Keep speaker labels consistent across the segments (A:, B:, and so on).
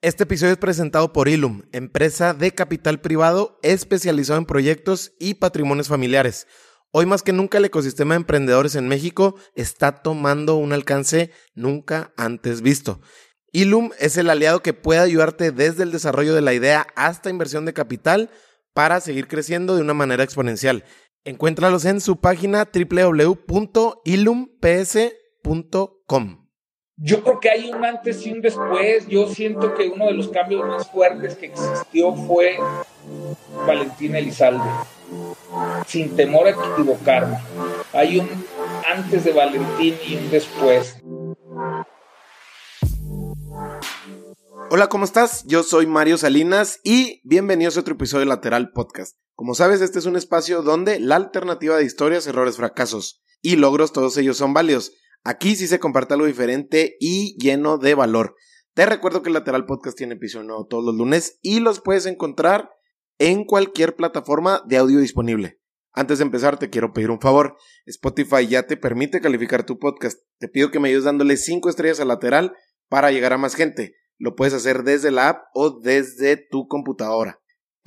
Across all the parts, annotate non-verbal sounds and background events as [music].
A: Este episodio es presentado por Ilum, empresa de capital privado especializado en proyectos y patrimonios familiares. Hoy más que nunca el ecosistema de emprendedores en México está tomando un alcance nunca antes visto. Ilum es el aliado que puede ayudarte desde el desarrollo de la idea hasta inversión de capital para seguir creciendo de una manera exponencial. Encuéntralos en su página www.ilumps.com.
B: Yo creo que hay un antes y un después. Yo siento que uno de los cambios más fuertes que existió fue Valentín Elizalde. Sin temor a equivocarme. Hay un antes de Valentín y un después.
A: Hola, ¿cómo estás? Yo soy Mario Salinas y bienvenidos a otro episodio de Lateral Podcast. Como sabes, este es un espacio donde la alternativa de historias, errores, fracasos y logros, todos ellos son válidos. Aquí sí se comparte algo diferente y lleno de valor. Te recuerdo que el Lateral Podcast tiene episodio nuevo todos los lunes y los puedes encontrar en cualquier plataforma de audio disponible. Antes de empezar, te quiero pedir un favor. Spotify ya te permite calificar tu podcast. Te pido que me ayudes dándole 5 estrellas a lateral para llegar a más gente. Lo puedes hacer desde la app o desde tu computadora.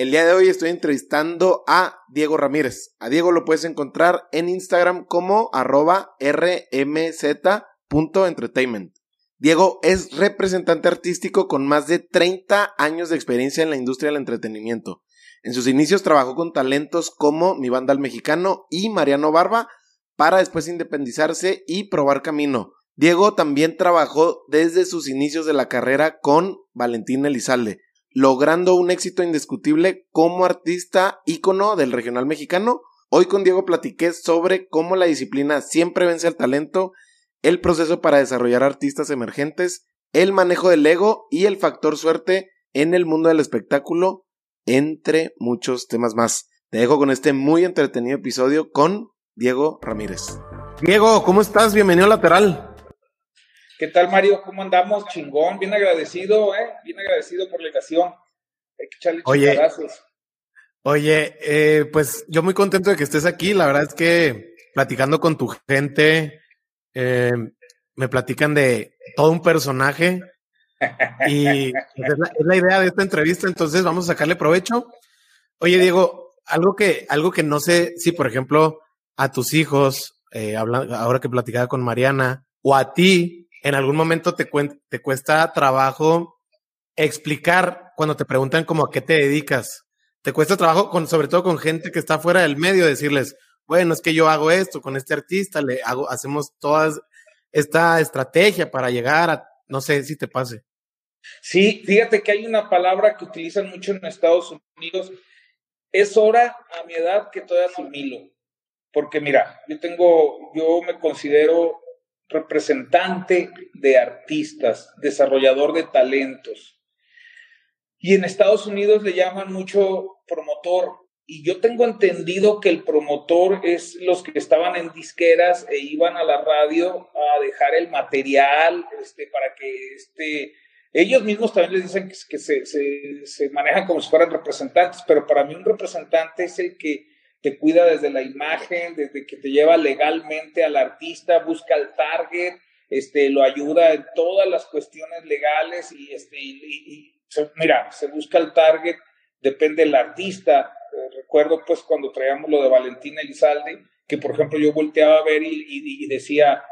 A: El día de hoy estoy entrevistando a Diego Ramírez. A Diego lo puedes encontrar en Instagram como arroba rmz.entertainment. Diego es representante artístico con más de 30 años de experiencia en la industria del entretenimiento. En sus inicios trabajó con talentos como Mi Banda al Mexicano y Mariano Barba para después independizarse y probar camino. Diego también trabajó desde sus inicios de la carrera con Valentín Elizalde, logrando un éxito indiscutible como artista ícono del regional mexicano. Hoy con Diego platiqué sobre cómo la disciplina siempre vence al talento, el proceso para desarrollar artistas emergentes, el manejo del ego y el factor suerte en el mundo del espectáculo, entre muchos temas más. Te dejo con este muy entretenido episodio con Diego Ramírez. Diego, ¿cómo estás? Bienvenido a Lateral.
B: ¿Qué tal, Mario? ¿Cómo andamos? Chingón, bien agradecido, ¿eh? Bien agradecido por la invitación. Hay que echarle
A: Oye, oye eh, pues yo muy contento de que estés aquí. La verdad es que platicando con tu gente, eh, me platican de todo un personaje y pues, es, la, es, la, idea de esta entrevista, entonces vamos a sacarle provecho. Oye, Diego, algo que, algo que no sé si, por ejemplo, a tus hijos, eh, ahora que platicaba con Mariana, o a ti, en algún momento te, te cuesta trabajo explicar cuando te preguntan como a qué te dedicas. Te cuesta trabajo, sobre todo con gente que está fuera del medio, decirles, bueno, es que yo hago esto con este artista, le hago, hacemos toda esta estrategia para llegar a, no sé si te pase.
B: Sí, fíjate que hay una palabra que utilizan mucho en Estados Unidos. Es hora a mi edad que todavía asimilo. Porque mira, yo tengo, yo me considero representante de artistas, desarrollador de talentos. Y en Estados Unidos le llaman mucho promotor. Y yo tengo entendido que el promotor es los que estaban en disqueras e iban a la radio a dejar el material este, para que este, ellos mismos también les dicen que, se, se, se manejan como si fueran representantes, pero para mí un representante es el que te cuida desde la imagen, desde que te lleva legalmente al artista, busca el target, este, lo ayuda en todas las cuestiones legales y, este, y, mira, se busca el target, depende del artista. Eh, recuerdo pues cuando traíamos lo de Valentina Elizalde, que por ejemplo yo volteaba a ver y, y decía,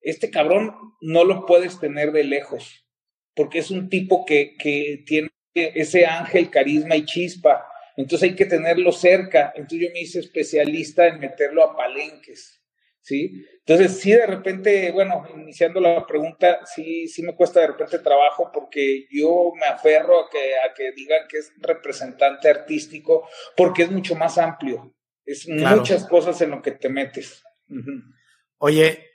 B: este cabrón no lo puedes tener de lejos, porque es un tipo que, que tiene ese ángel, carisma y chispa entonces hay que tenerlo cerca. Entonces yo me hice especialista en meterlo a palenques, ¿sí? Entonces sí de repente, bueno, iniciando la pregunta, sí, sí me cuesta de repente trabajo porque yo me aferro a que, a que digan que es representante artístico porque es mucho más amplio. Es muchas cosas en lo que te metes.
A: Oye,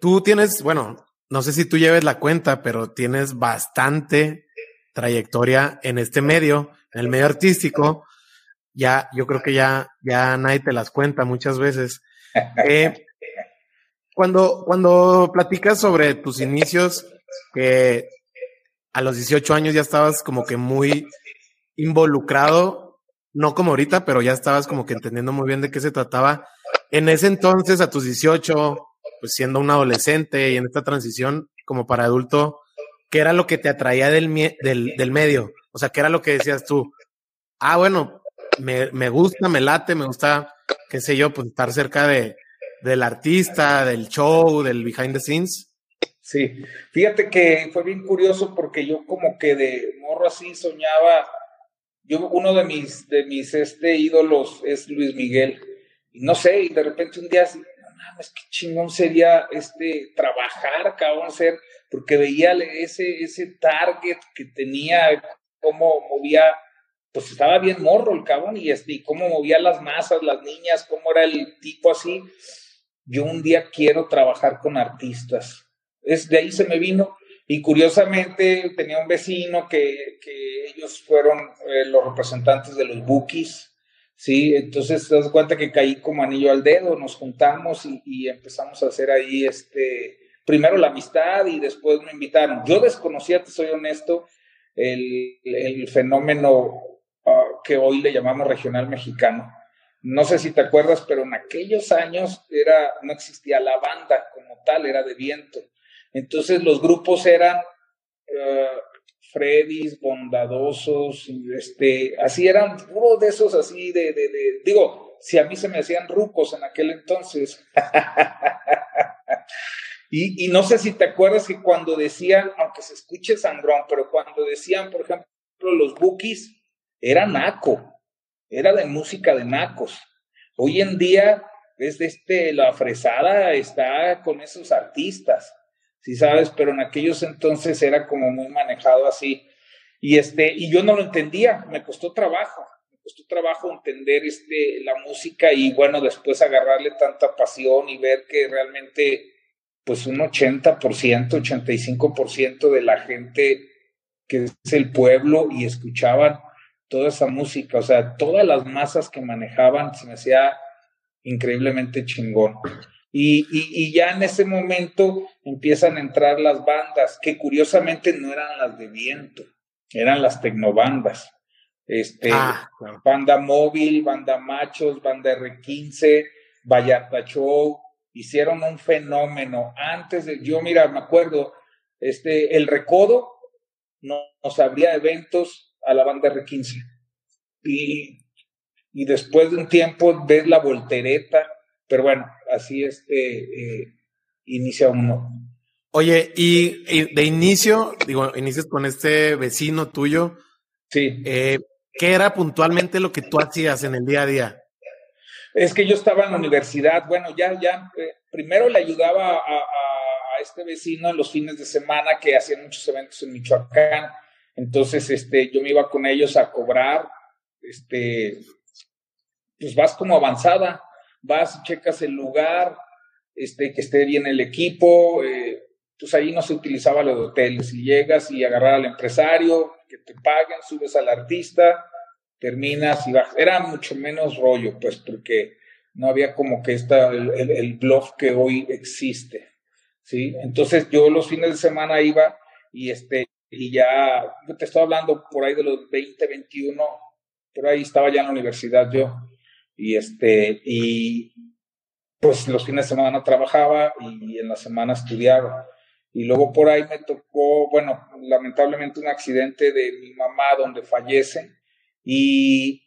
A: tú tienes, bueno, no sé si tú lleves la cuenta, pero tienes bastante trayectoria en este medio, en el medio artístico ya, yo creo que ya, ya nadie te las cuenta muchas veces. [laughs] Eh, cuando, cuando platicas sobre tus inicios, que a los 18 años ya estabas como que muy involucrado, no como ahorita, pero ya estabas como que entendiendo muy bien de qué se trataba. En ese entonces, a tus 18, pues siendo un adolescente y en esta transición como para adulto, ¿qué era lo que te atraía del, del, del medio? O sea, ¿qué era lo que decías tú? Ah, bueno, me, me gusta, me late, me gusta, qué sé yo, pues estar cerca de, del artista, del show, del behind the scenes.
B: Sí, fíjate que fue bien curioso porque yo como que de morro así soñaba, yo uno de mis, de mis este, ídolos es Luis Miguel, y no sé, y de repente un día así, no mames, qué chingón sería este, trabajar, cabrón, ser, porque veía ese, ese target que tenía, cómo movía, pues estaba bien morro el cabrón, y, este, y cómo movía las masas, las niñas, cómo era el tipo así. Yo un día quiero trabajar con artistas es, de ahí se me vino. Y curiosamente tenía un vecino que, que ellos fueron eh, los representantes de los Bookies, ¿sí? Entonces te das cuenta que caí como anillo al dedo, nos juntamos y, y, empezamos a hacer ahí, este, primero la amistad y después me invitaron. Yo desconocía, te soy honesto, el, el fenómeno que hoy le llamamos regional mexicano. No sé si te acuerdas, pero en aquellos años era, no existía la banda como tal, era de viento. Entonces los grupos eran uh, Freddys, bondadosos, este, así eran uno de esos así de, digo, si a mí se me hacían rucos en aquel entonces. [laughs] y, y, no sé si te acuerdas que cuando decían, aunque se escuche sangrón, pero cuando decían, por ejemplo, los bookies, era naco, era de música de nacos. Hoy en día, desde este, la fresada está con esos artistas si sabes, pero en aquellos entonces era como muy manejado así. Y, este, y yo no lo entendía, me costó trabajo, me costó trabajo entender este, la música y bueno, después agarrarle tanta pasión y ver que realmente pues un 80%, 85% de la gente que es el pueblo y escuchaban toda esa música, o sea, todas las masas que manejaban, se me hacía increíblemente chingón. Y, y, ya en ese momento empiezan a entrar las bandas, que curiosamente no eran las de viento, eran las tecnobandas. Este, ah, Banda móvil, banda machos, banda R15, Vallarta Show, hicieron un fenómeno. Antes de, yo mira, me acuerdo, este, el Recodo nos abría eventos a la banda R15. Y, y después de un tiempo ves la voltereta, pero bueno, así este, eh, inicia uno.
A: Oye, y, de inicio, digo, inicias con este vecino tuyo.
B: Sí.
A: Eh, ¿Qué era puntualmente lo que tú hacías en el día a día?
B: Es que yo estaba en la universidad, bueno, ya, ya, eh, primero le ayudaba a, a, a, este vecino en los fines de semana que hacían muchos eventos en Michoacán. Entonces, este, yo me iba con ellos a cobrar, este, pues vas como avanzada vas, checas el lugar, este, que esté bien el equipo, eh, pues ahí no se utilizaba lo de hoteles, y llegas y agarrar al empresario, que te paguen, subes al artista, terminas y bajas. Era mucho menos rollo, pues, porque no había como que esta, el, el, el bluff que hoy existe, ¿sí? Entonces yo los fines de semana iba y este, y ya, te estoy hablando por ahí de los 20, 21, por ahí estaba ya en la universidad yo y este, y pues los fines de semana trabajaba y en la semana estudiaba. Y luego por ahí me tocó, bueno, lamentablemente un accidente de mi mamá donde fallece y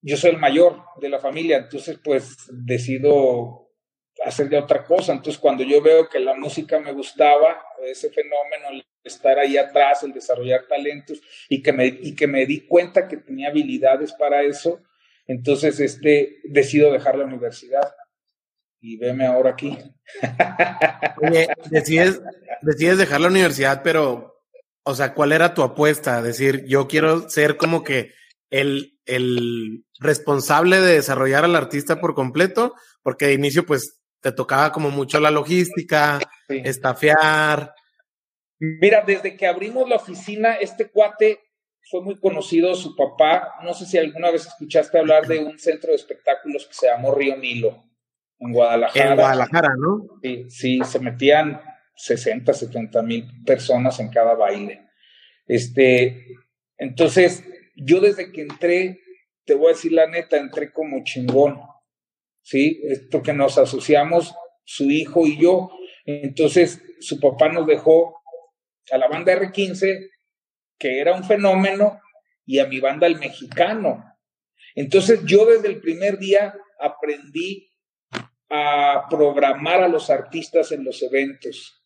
B: yo soy el mayor de la familia, entonces pues decido hacer ya otra cosa. Entonces cuando yo veo que la música me gustaba, ese fenómeno, estar ahí atrás, el desarrollar talentos y que me, y que me di cuenta que tenía habilidades para eso, entonces, este, decido dejar la universidad y veme ahora aquí. [laughs]
A: Oye, decides, decides dejar la universidad, pero, o sea, ¿cuál era tu apuesta? Decir, yo quiero ser como que el, el responsable de desarrollar al artista por completo, porque de inicio, pues, te tocaba como mucho la logística, sí. estafear.
B: Mira, desde que abrimos la oficina, este cuate fue muy conocido su papá. No sé si alguna vez escuchaste hablar de un centro de espectáculos que se llamó Río Nilo, en Guadalajara.
A: En Guadalajara, ¿no?
B: Sí, sí, se metían 60, 70 mil personas en cada baile. Este, entonces, yo desde que entré, te voy a decir la neta, entré como chingón, ¿sí? Porque nos asociamos, su hijo y yo. Entonces, su papá nos dejó a la banda R15, que era un fenómeno, y a mi banda El Mexicano. Entonces yo desde el primer día aprendí a programar a los artistas en los eventos.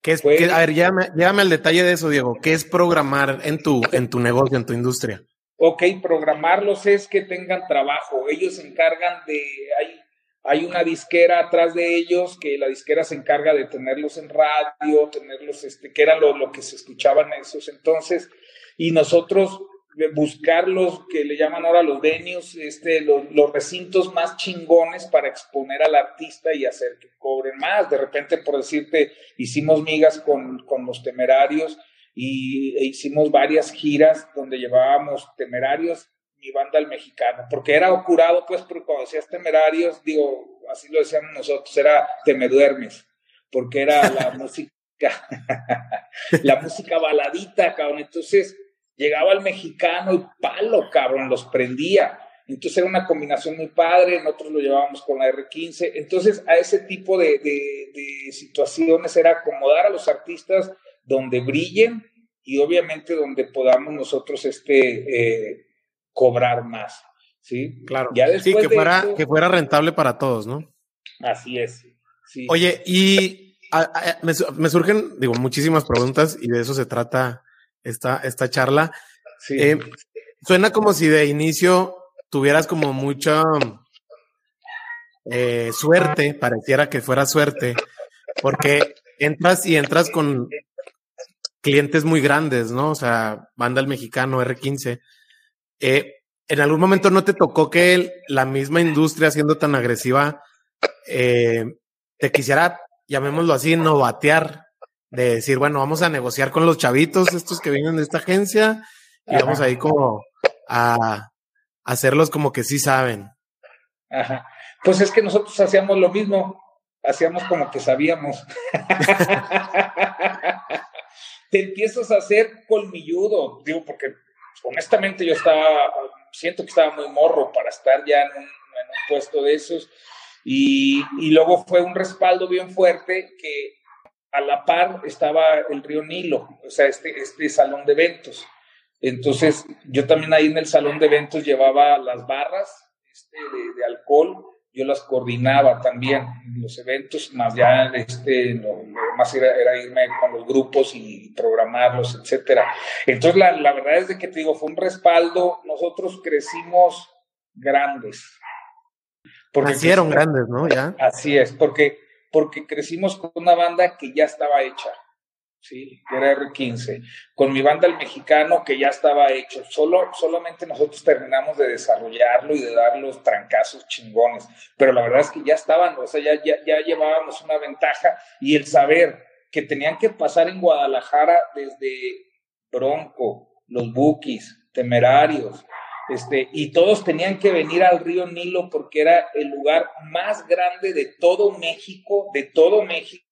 A: ¿Qué es, a ver, llévame, al detalle de eso, Diego. ¿Qué es programar en tu, en tu negocio, en tu industria?
B: Ok, programarlos es que tengan trabajo. Ellos se encargan de, hay, hay una disquera atrás de ellos que la disquera se encarga de tenerlos en radio, tenerlos, este, que era lo, lo que se escuchaban en esos entonces, y nosotros buscar los que le llaman ahora los venues, este, los, los, recintos más chingones para exponer al artista y hacer que cobren más. De repente, por decirte, hicimos migas con, con los temerarios y e hicimos varias giras donde llevábamos temerarios, mi banda el mexicano, porque era curado, pues, porque cuando decías temerarios, digo, así lo decíamos nosotros, era te me duermes, porque era la [laughs] música, [laughs] la música baladita, cabrón. Entonces, llegaba el mexicano y palo, cabrón, los prendía. Entonces era una combinación muy padre, nosotros lo llevábamos con la R15. Entonces a ese tipo de, de, situaciones era acomodar a los artistas donde brillen y obviamente donde podamos nosotros este, eh, cobrar más. ¿sí?
A: Claro. Ya sí, que fuera, que fuera rentable para todos, ¿no?
B: Así es.
A: Oye, y me, me, surgen, digo, muchísimas preguntas y de eso se trata esta, esta charla. Eh, suena como si de inicio tuvieras como mucha eh, suerte, pareciera que fuera suerte, porque entras y entras con clientes muy grandes, ¿no? O sea, banda el mexicano, R15. Eh, ¿En algún momento no te tocó que la misma industria, siendo tan agresiva, te quisiera, llamémoslo así, novatear de decir, bueno, vamos a negociar con los chavitos, estos que vienen de esta agencia, y vamos ahí como a, hacerlos como que sí saben.
B: Ajá. Pues es que nosotros hacíamos lo mismo, hacíamos como que sabíamos. [laughs] Te empiezas a hacer colmilludo, digo, porque honestamente yo estaba, siento que estaba muy morro para estar ya en un, puesto de esos. Y, y, luego fue un respaldo bien fuerte que a la par estaba el río Nilo, o sea, este, este salón de eventos. Entonces, yo también ahí en el salón de eventos llevaba las barras este, de, alcohol, yo las coordinaba también en los eventos, más ya este, lo, más era, era, irme con los grupos y programarlos, etcétera. Entonces, la, la verdad es de que te digo, fue un respaldo, nosotros crecimos grandes.
A: Porque Nacieron grandes, ¿no? Ya.
B: Así es, porque porque crecimos con una banda que ya estaba hecha, ¿sí? Era R15, con mi banda El Mexicano que ya estaba hecho. Solo, solamente nosotros terminamos de desarrollarlo y de dar los trancazos chingones, pero la verdad es que ya estaban, o sea, ya, ya, ya llevábamos una ventaja y el saber que tenían que pasar en Guadalajara desde Bronco, los Bookies, Temerarios, este, y todos tenían que venir al río Nilo porque era el lugar más grande de todo México, de todo México.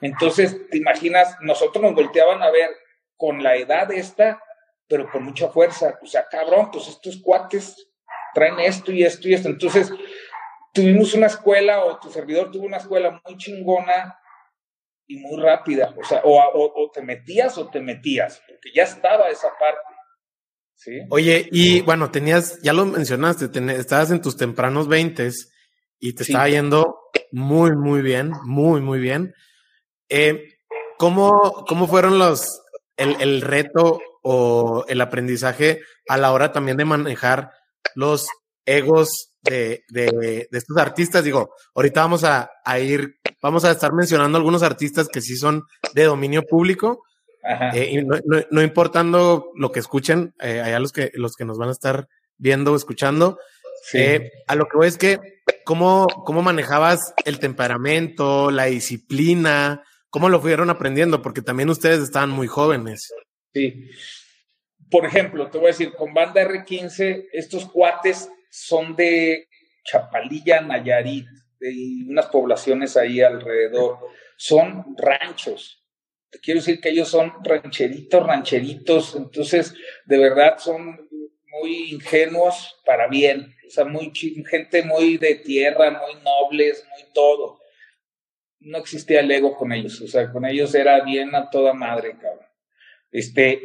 B: Entonces, te imaginas, nosotros nos volteaban a ver con la edad esta, pero con mucha fuerza. O sea, cabrón, pues estos cuates traen esto y esto y esto. Entonces, tuvimos una escuela, o tu servidor tuvo una escuela muy chingona y muy rápida. O sea, o, o te metías o te metías, porque ya estaba esa parte.
A: Oye, y bueno, tenías, ya lo mencionaste, estabas en tus tempranos veintes y te estaba yendo muy, muy bien, muy, muy bien. Eh, ¿cómo, ¿Cómo fueron los, el, el reto o el aprendizaje a la hora también de manejar los egos de, de, de, estos artistas. Digo, ahorita vamos a, a, ir, vamos a estar mencionando algunos artistas que sí son de dominio público, eh, y no, no, importando lo que escuchen, eh, allá los que, los que nos van a estar viendo o escuchando, eh, a lo que voy es que, ¿cómo, ¿cómo manejabas el temperamento, la disciplina? ¿Cómo lo fueron aprendiendo? Porque también ustedes estaban muy jóvenes.
B: Sí. Por ejemplo, te voy a decir, con Banda R15, estos cuates son de Chapalilla, Nayarit, de unas poblaciones ahí alrededor. Son ranchos te quiero decir que ellos son rancheritos, rancheritos, entonces de verdad son muy ingenuos para bien, sea, muy gente muy de tierra, muy nobles, muy todo. no existía el ego con ellos, o sea, con ellos era bien a toda madre, cabrón. Este,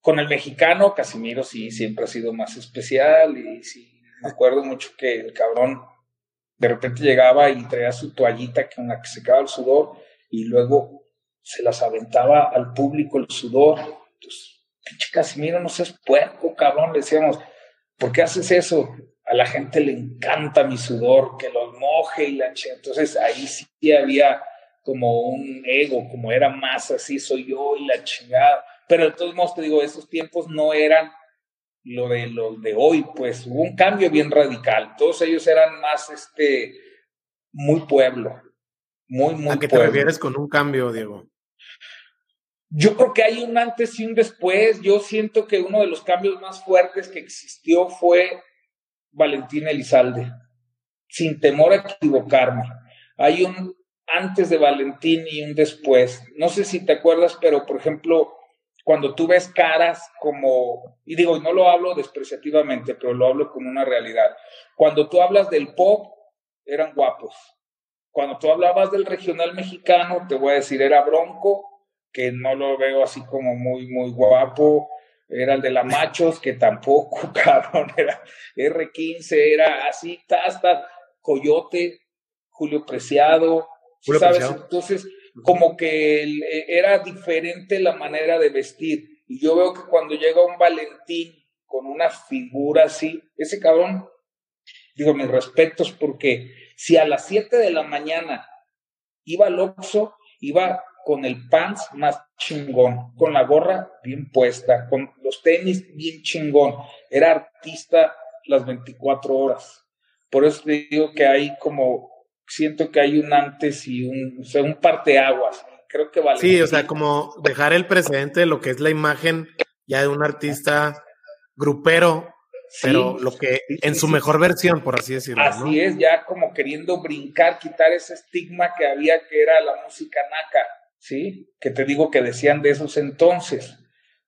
B: con el mexicano, Casimiro sí, siempre ha sido más especial y sí, me acuerdo mucho que el cabrón de repente llegaba y traía su toallita con la que secaba el sudor y luego se las aventaba al público el sudor. Entonces, pinche Casimiro, no seas puerco, cabrón, le decíamos, ¿por qué haces eso? A la gente le encanta mi sudor, que los moje y la Entonces ahí sí había como un ego, como era más así, soy yo y la chingada. Pero de todos modos, te digo, esos tiempos no eran lo de los de hoy, pues hubo un cambio bien radical. Todos ellos eran más, este, muy pueblo, muy, muy
A: ¿A qué te refieres con un cambio, Diego?
B: Yo creo que hay un antes y un después. Yo siento que uno de los cambios más fuertes que existió fue Valentín Elizalde, sin temor a equivocarme. Hay un antes de Valentín y un después. No sé si te acuerdas, pero por ejemplo, cuando tú ves caras como, y digo, no lo hablo despreciativamente, pero lo hablo como una realidad. Cuando tú hablas del pop, eran guapos. Cuando tú hablabas del regional mexicano, te voy a decir, era Bronco, que no lo veo así como muy, muy guapo. Era el de la Machos, que tampoco, [laughs] cabrón, era R15, era así, hasta Coyote, Julio Preciado, ¿sabes? Entonces, como que e, era diferente la manera de vestir. Y yo veo que cuando llega un Valentín con una figura así, ese cabrón, digo mis respetos, porque si a las 7 de la mañana iba al Oxxo, iba con el pants más chingón, con la gorra bien puesta, con los tenis bien chingón. Era artista las 24 horas. Por eso te digo que hay como, siento que hay un antes y un, o sea, un parteaguas. Creo que vale.
A: Sí, o sea, como dejar el precedente de lo que es la imagen ya de un artista grupero, pero lo que en su mejor versión, por así decirlo.
B: Así es, ya como queriendo brincar, quitar ese estigma que había que era la música naca ¿sí? Que te digo que decían de esos entonces,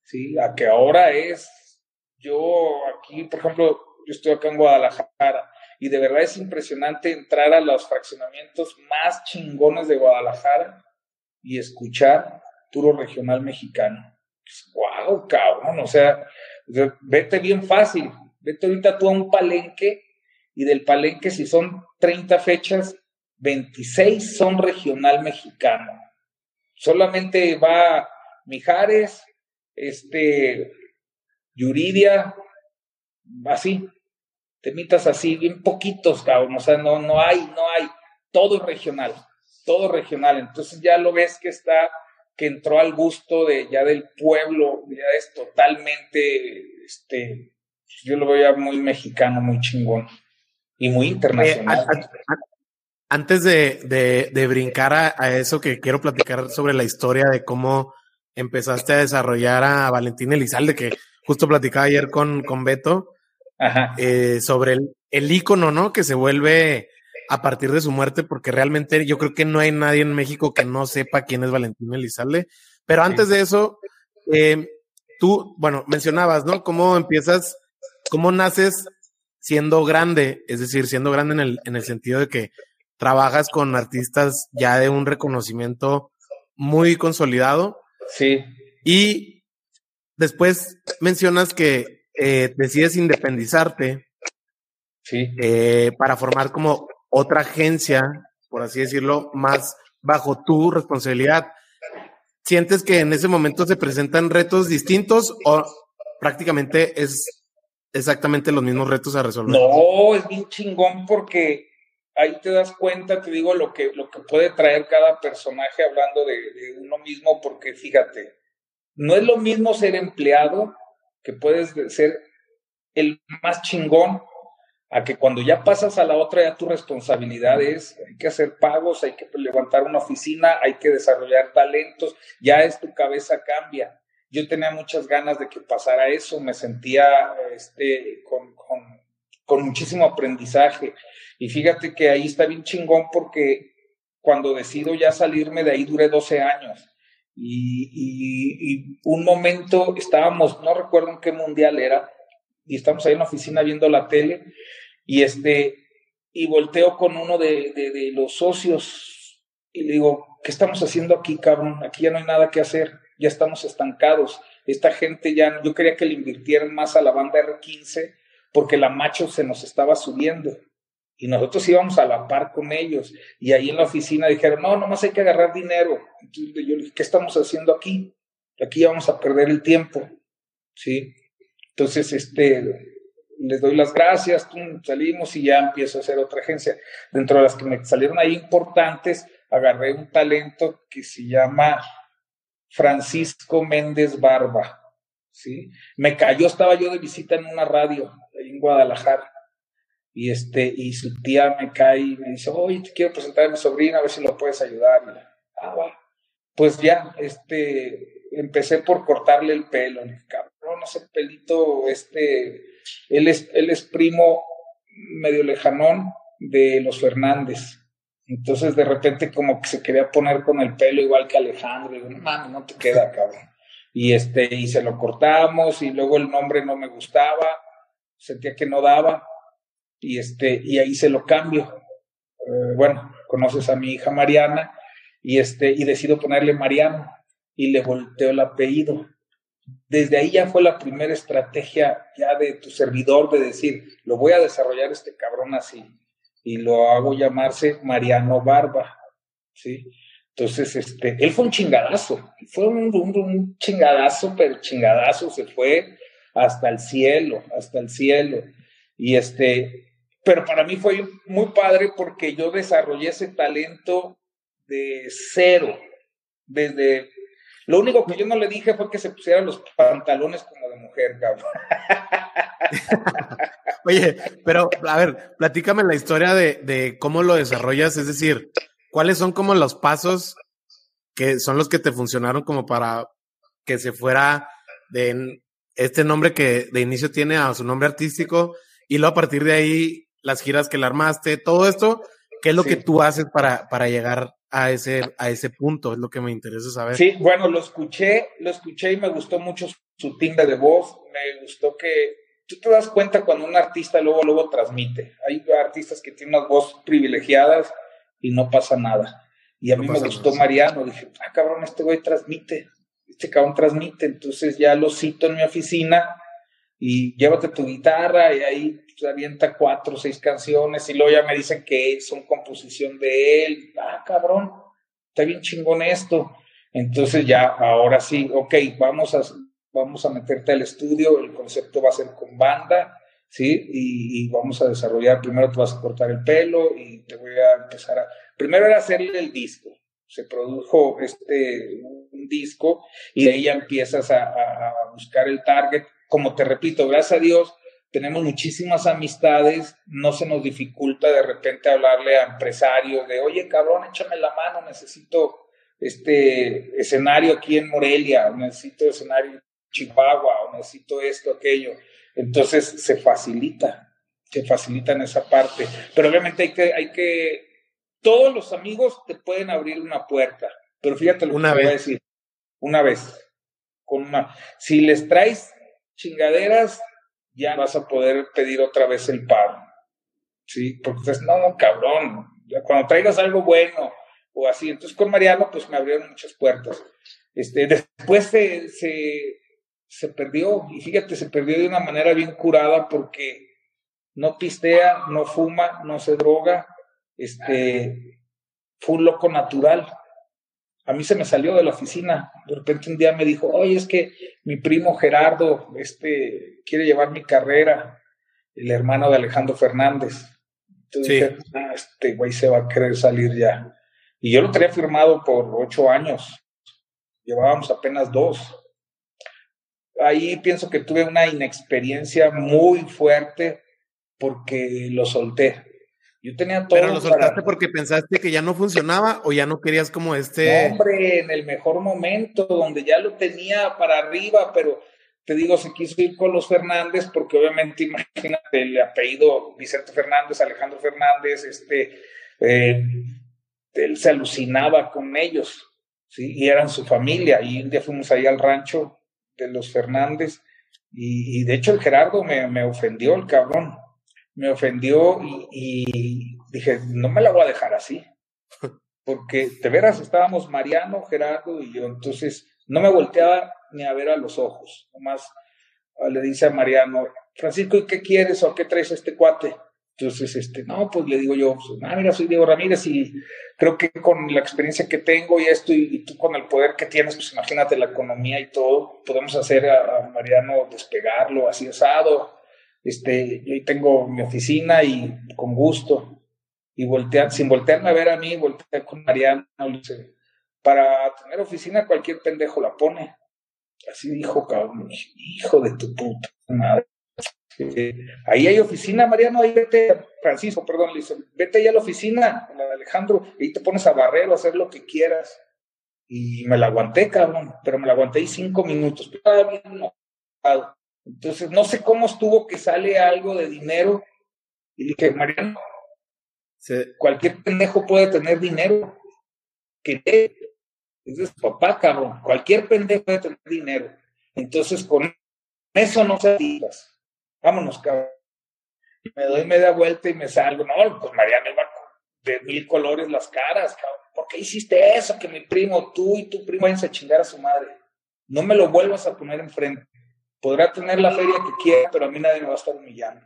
B: ¿sí? A que ahora es, yo aquí, por ejemplo, yo estoy acá en Guadalajara y de verdad es impresionante entrar a los fraccionamientos más chingones de Guadalajara y escuchar puro regional mexicano. ¡Wow, cabrón! O sea, vete bien fácil, vete ahorita tú a un palenque y del palenque si son 30 fechas, 26 son regional mexicano solamente va Mijares, este, Yuridia, así, temitas así, bien poquitos, cabrón, o sea, no, no hay, no hay, todo regional, todo regional, entonces ya lo ves que está, que entró al gusto de ya del pueblo, ya es totalmente, este, yo lo veo ya muy mexicano, muy chingón y muy internacional.
A: Antes de, de, brincar a, eso que quiero platicar sobre la historia de cómo empezaste a desarrollar a Valentín Elizalde, que justo platicaba ayer con, con Beto, eh, sobre el, el ícono, ¿no? Que se vuelve a partir de su muerte, porque realmente yo creo que no hay nadie en México que no sepa quién es Valentín Elizalde. Pero antes de eso, eh, tú, bueno, mencionabas, ¿no? Cómo empiezas, cómo naces siendo grande, es decir, siendo grande en el, en el sentido de que trabajas con artistas ya de un reconocimiento muy consolidado.
B: Sí.
A: Y después mencionas que eh, decides independizarte.
B: Sí.
A: Eh, para formar como otra agencia, por así decirlo, más bajo tu responsabilidad. ¿Sientes que en ese momento se presentan retos distintos o prácticamente es exactamente los mismos retos a resolver?
B: No, es bien chingón porque ahí te das cuenta, te digo, lo que, lo que puede traer cada personaje hablando de, uno mismo, porque fíjate, no es lo mismo ser empleado, que puedes ser el más chingón, a que cuando ya pasas a la otra, ya tu responsabilidad es, hay que hacer pagos, hay que levantar una oficina, hay que desarrollar talentos, ya es tu cabeza cambia. Yo tenía muchas ganas de que pasara eso, me sentía este, con con muchísimo aprendizaje. Y fíjate que ahí está bien chingón porque cuando decido ya salirme de ahí duré 12 años. Y, un momento estábamos, no recuerdo en qué mundial era, y estamos ahí en la oficina viendo la tele, y este, y volteo con uno de, de, los socios Y le digo, ¿qué estamos haciendo aquí, cabrón? Aquí ya no hay nada que hacer, ya estamos estancados. Esta gente ya, yo quería que le invirtieran más a la banda R15 porque la macho se nos estaba subiendo y nosotros íbamos a la par con ellos. Y ahí en la oficina dijeron, no, nomás hay que agarrar dinero. Entonces yo dije, ¿qué estamos haciendo aquí? Aquí vamos a perder el tiempo. ¿Sí? Entonces, este, les doy las gracias, salimos y ya empiezo a hacer otra agencia. Dentro de las que me salieron ahí importantes, agarré un talento que se llama Francisco Méndez Barba. ¿sí? Me cayó, estaba yo de visita en una radio ahí en Guadalajara. Y, este, y su tía me cae y me dice, oye, te quiero presentar a mi sobrina, a ver si lo puedes ayudar. ah, va. Pues ya, este, empecé por cortarle el pelo. cabrón, ese pelito, este, él es, él es primo medio lejanón de los Fernández. Entonces de repente como que se quería poner con el pelo igual que Alejandro. Y no no te queda, cabrón. Y este, y se lo cortamos, y luego el nombre no me gustaba, sentía que no daba, y este, y ahí se lo cambio. Eh, bueno, conoces a mi hija Mariana, y este, y decido ponerle Mariano, y le volteo el apellido. Desde ahí ya fue la primera estrategia ya de tu servidor de decir, lo voy a desarrollar este cabrón así y lo hago llamarse Mariano Barba, ¿sí? Entonces, este, él fue un chingadazo, fue un, un, chingadazo, pero chingadazo, se fue hasta el cielo, hasta el cielo. Y este, pero para mí fue muy padre porque yo desarrollé ese talento de cero, desde lo único que yo no le dije fue que se pusiera los pantalones como de mujer, cabrón. [laughs]
A: Oye, pero a ver, platícame la historia de, de, cómo lo desarrollas, es decir, cuáles son como los pasos que son los que te funcionaron como para que se fuera de este nombre que de inicio tiene a su nombre artístico y luego a partir de ahí las giras que le armaste, todo esto, ¿qué es lo que tú haces para, para llegar a ese, a ese punto, es lo que me interesa saber.
B: Sí, bueno, lo escuché, lo escuché y me gustó mucho su timbre de voz, me gustó que tú te das cuenta cuando un artista luego, luego transmite. Hay artistas que tienen unas voces privilegiadas y no pasa nada. Y a mí me gustó Mariano, dije, ah, cabrón, este güey transmite, este cabrón transmite, entonces ya lo cito en mi oficina y llévate tu guitarra y ahí se avienta cuatro o seis canciones y luego ya me dicen que son composición de él. Ah, cabrón, está bien chingón esto. Entonces ya, ahora sí, ok, vamos a, vamos a meterte al estudio, el concepto va a ser con banda, ¿sí? Y, y, vamos a desarrollar, primero te vas a cortar el pelo y te voy a empezar a... Primero era hacerle el disco, se produjo este, un disco y ahí ya empiezas a buscar el target. Como te repito, gracias a Dios, tenemos muchísimas amistades, no se nos dificulta de repente hablarle a empresarios de, oye, cabrón, échame la mano, necesito este escenario aquí en Morelia, necesito escenario en Chihuahua, o necesito esto, aquello. Entonces se facilita, se facilita en esa parte. Pero obviamente hay que, hay que, todos los amigos te pueden abrir una puerta, pero fíjate lo que te voy a decir, una vez, con una, si les traes chingaderas, ya vas a poder pedir otra vez el paro. ¿Sí? Porque dices, no, cabrón, cuando traigas algo bueno o así. Entonces con Mariano, pues me abrieron muchas puertas. Este, después se, se, se perdió, y fíjate, se perdió de una manera bien curada porque no pistea, no fuma, no se droga, este, fue un loco natural a mí se me salió de la oficina. De repente un día me dijo, oye, es que mi primo Gerardo este, quiere llevar mi carrera, el hermano de Alejandro Fernández. Entonces dije, ah, este güey se va a querer salir ya. Y yo lo tenía firmado por ocho años. Llevábamos apenas dos. Ahí pienso que tuve una inexperiencia muy fuerte porque lo solté yo tenía todo.
A: ¿Pero lo soltaste porque pensaste que ya no funcionaba o ya no querías como este.
B: hombre, en el mejor momento, donde ya lo tenía para arriba, pero te digo, se quiso ir con los Fernández porque obviamente, imagínate, el apellido Vicente Fernández, Alejandro Fernández, este, eh, él se alucinaba con ellos, ¿sí? Y eran su familia. Y un día fuimos ahí al rancho de los Fernández y, de hecho el Gerardo me, me ofendió, el cabrón me ofendió y, dije, no me la voy a dejar así. [laughs] porque de veras estábamos Mariano, Gerardo y yo, entonces no me volteaba ni a ver a los ojos, nomás ah, le dice a Mariano, Francisco, ¿y qué quieres o qué traes a este cuate? Entonces, este, no, pues le digo yo, pues, ah, mira, soy Diego Ramírez y creo que con la experiencia que tengo y esto y, tú con el poder que tienes, pues imagínate la economía y todo, podemos hacer a, Mariano despegarlo así asado. Este, yo tengo mi oficina y con gusto. Y voltear, sin voltearme a ver a mí, voltear con Mariano. Para tener oficina cualquier pendejo la pone. Así dijo, cabrón, hijo de tu puta madre. ahí hay oficina, Mariano, ahí vete, Francisco, perdón, le dice, vete ahí a la oficina, Alejandro, ahí te pones a barrer o hacer lo que quieras. Y me la aguanté, cabrón, pero me la aguanté ahí cinco minutos. Entonces, no sé cómo estuvo que sale algo de dinero. Y dije, Mariano, cualquier pendejo puede tener dinero. Que es papá, cabrón. Cualquier pendejo puede tener dinero. Entonces, con eso no se digas. Vámonos, cabrón. Me doy media vuelta y me salgo. No, pues Mariano iba de mil colores las caras, cabrón. ¿Por qué hiciste eso? Que mi primo, tú y tu primo vayan a chingar a su madre. No me lo vuelvas a poner enfrente. Podrá tener la feria que quiera, pero a mí nadie me va a estar humillando.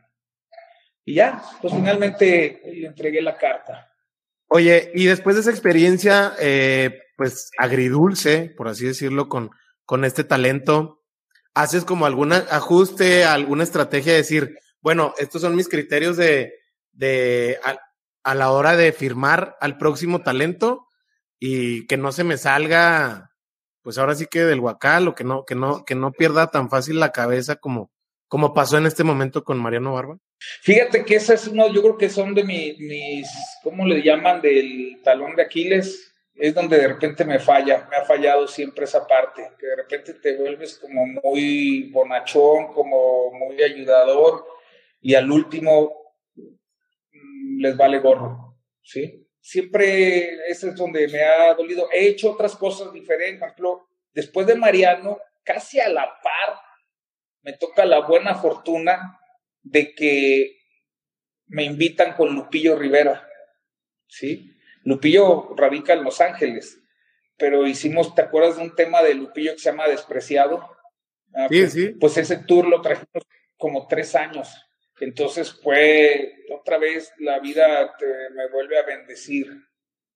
B: Y ya, pues finalmente le entregué la carta.
A: Oye, y después de esa experiencia, eh, pues agridulce, por así decirlo, con, con este talento, ¿haces como algún ajuste, alguna estrategia de decir, bueno, estos son mis criterios de, de a, la hora de firmar al próximo talento y que no se me salga, pues ahora sí que del huacal o que no, que no, que no pierda tan fácil la cabeza como, como pasó en este momento con Mariano Barba?
B: Fíjate que esa es uno, yo creo que son de mis, ¿cómo le llaman? Del talón de Aquiles. Es donde de repente me falla, me ha fallado siempre esa parte, que de repente te vuelves como muy bonachón, como muy ayudador, y al último mm, les vale gorro, ¿sí? Siempre ese es donde me ha dolido. He hecho otras cosas diferentes, por ejemplo, después de Mariano, casi a la par, me toca la buena fortuna de que me invitan con Lupillo Rivera, ¿sí? Lupillo radica en Los Ángeles, pero hicimos, ¿te acuerdas de un tema de Lupillo que se llama Despreciado?
A: Ah, sí,
B: pues,
A: sí.
B: Pues ese tour lo trajimos como tres años. Entonces fue, otra vez la vida me vuelve a bendecir.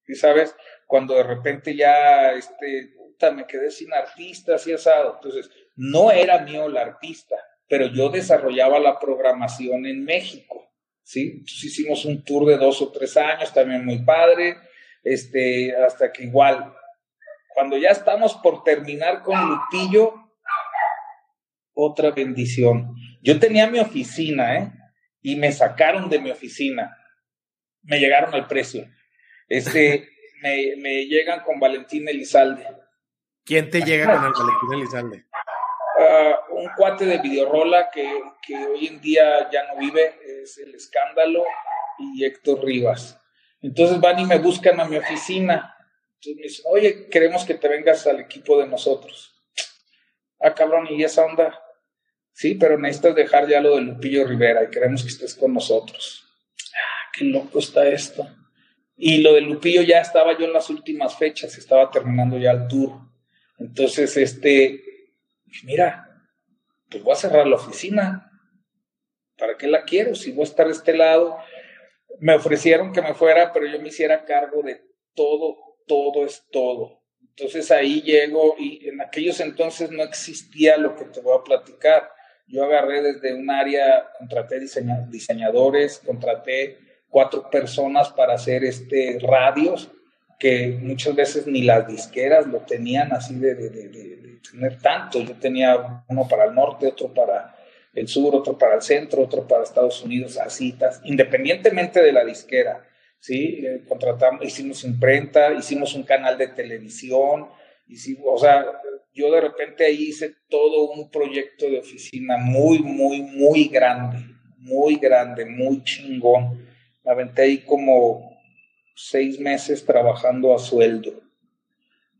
B: ¿Sí sabes? Cuando de repente ya, este, puta, me quedé sin artista, así asado. Entonces, no era mío el artista, pero yo desarrollaba la programación en México, ¿sí? Entonces hicimos un tour de dos o tres años, también muy padre, este, hasta que igual, cuando ya estamos por terminar con Lupillo, otra bendición. Yo tenía mi oficina, ¿eh? Y me sacaron de mi oficina. Me llegaron al precio. Este, [laughs] me, me llegan con Valentín Elizalde.
A: ¿Quién te llega con el Valentín Elizalde?
B: Uh, un cuate de Videorola que, que, hoy en día ya no vive, es el escándalo, y Héctor Rivas. Entonces van y me buscan a mi oficina. Entonces me dicen, oye, queremos que te vengas al equipo de nosotros. Ah, cabrón, ¿y esa onda? Sí, pero necesitas dejar ya lo de Lupillo Rivera y queremos que estés con nosotros. Ah, qué loco está esto. Y lo de Lupillo ya estaba yo en las últimas fechas, estaba terminando ya el tour. Entonces, este, mira, pues voy a cerrar la oficina. ¿Para qué la quiero? Si voy a estar de este lado. Me ofrecieron que me fuera, pero yo me hiciera cargo de todo, todo es todo. Entonces ahí llego y en aquellos entonces no existía lo que te voy a platicar. Yo agarré desde un área, contraté diseñadores, contraté cuatro personas para hacer este radios, que muchas veces ni las disqueras lo tenían así de, de, de, tener tanto. Yo tenía uno para el norte, otro para el sur, otro para el centro, otro para Estados Unidos, así, independientemente de la disquera. ¿sí? Eh, contratamos, hicimos imprenta, hicimos un canal de televisión, hicimos, o sea, yo de repente ahí hice todo un proyecto de oficina muy, muy, muy grande, muy grande, muy chingón. Me aventé ahí como seis meses trabajando a sueldo.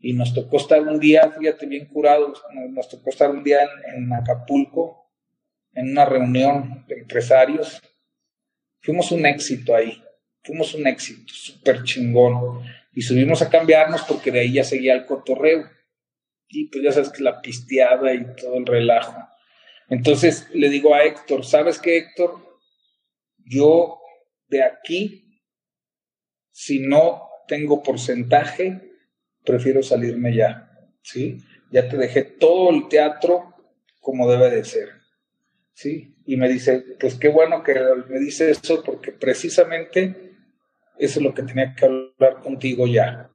B: Y nos tocó estar un día, fíjate, bien curados, nos tocó estar un día en, en Acapulco, en una reunión de empresarios. Fuimos un éxito ahí, fuimos un éxito, súper chingón. Y subimos a cambiarnos porque de ahí ya seguía el cotorreo. Y pues ya sabes que la pisteada y todo el relajo. Entonces le digo a Héctor, ¿sabes qué, Héctor? Yo de aquí, si no tengo porcentaje, prefiero salirme ya, ¿sí? Ya te dejé todo el teatro como debe de ser, ¿sí? Y me dice, pues qué bueno que me dice eso porque precisamente eso es lo que tenía que hablar contigo ya.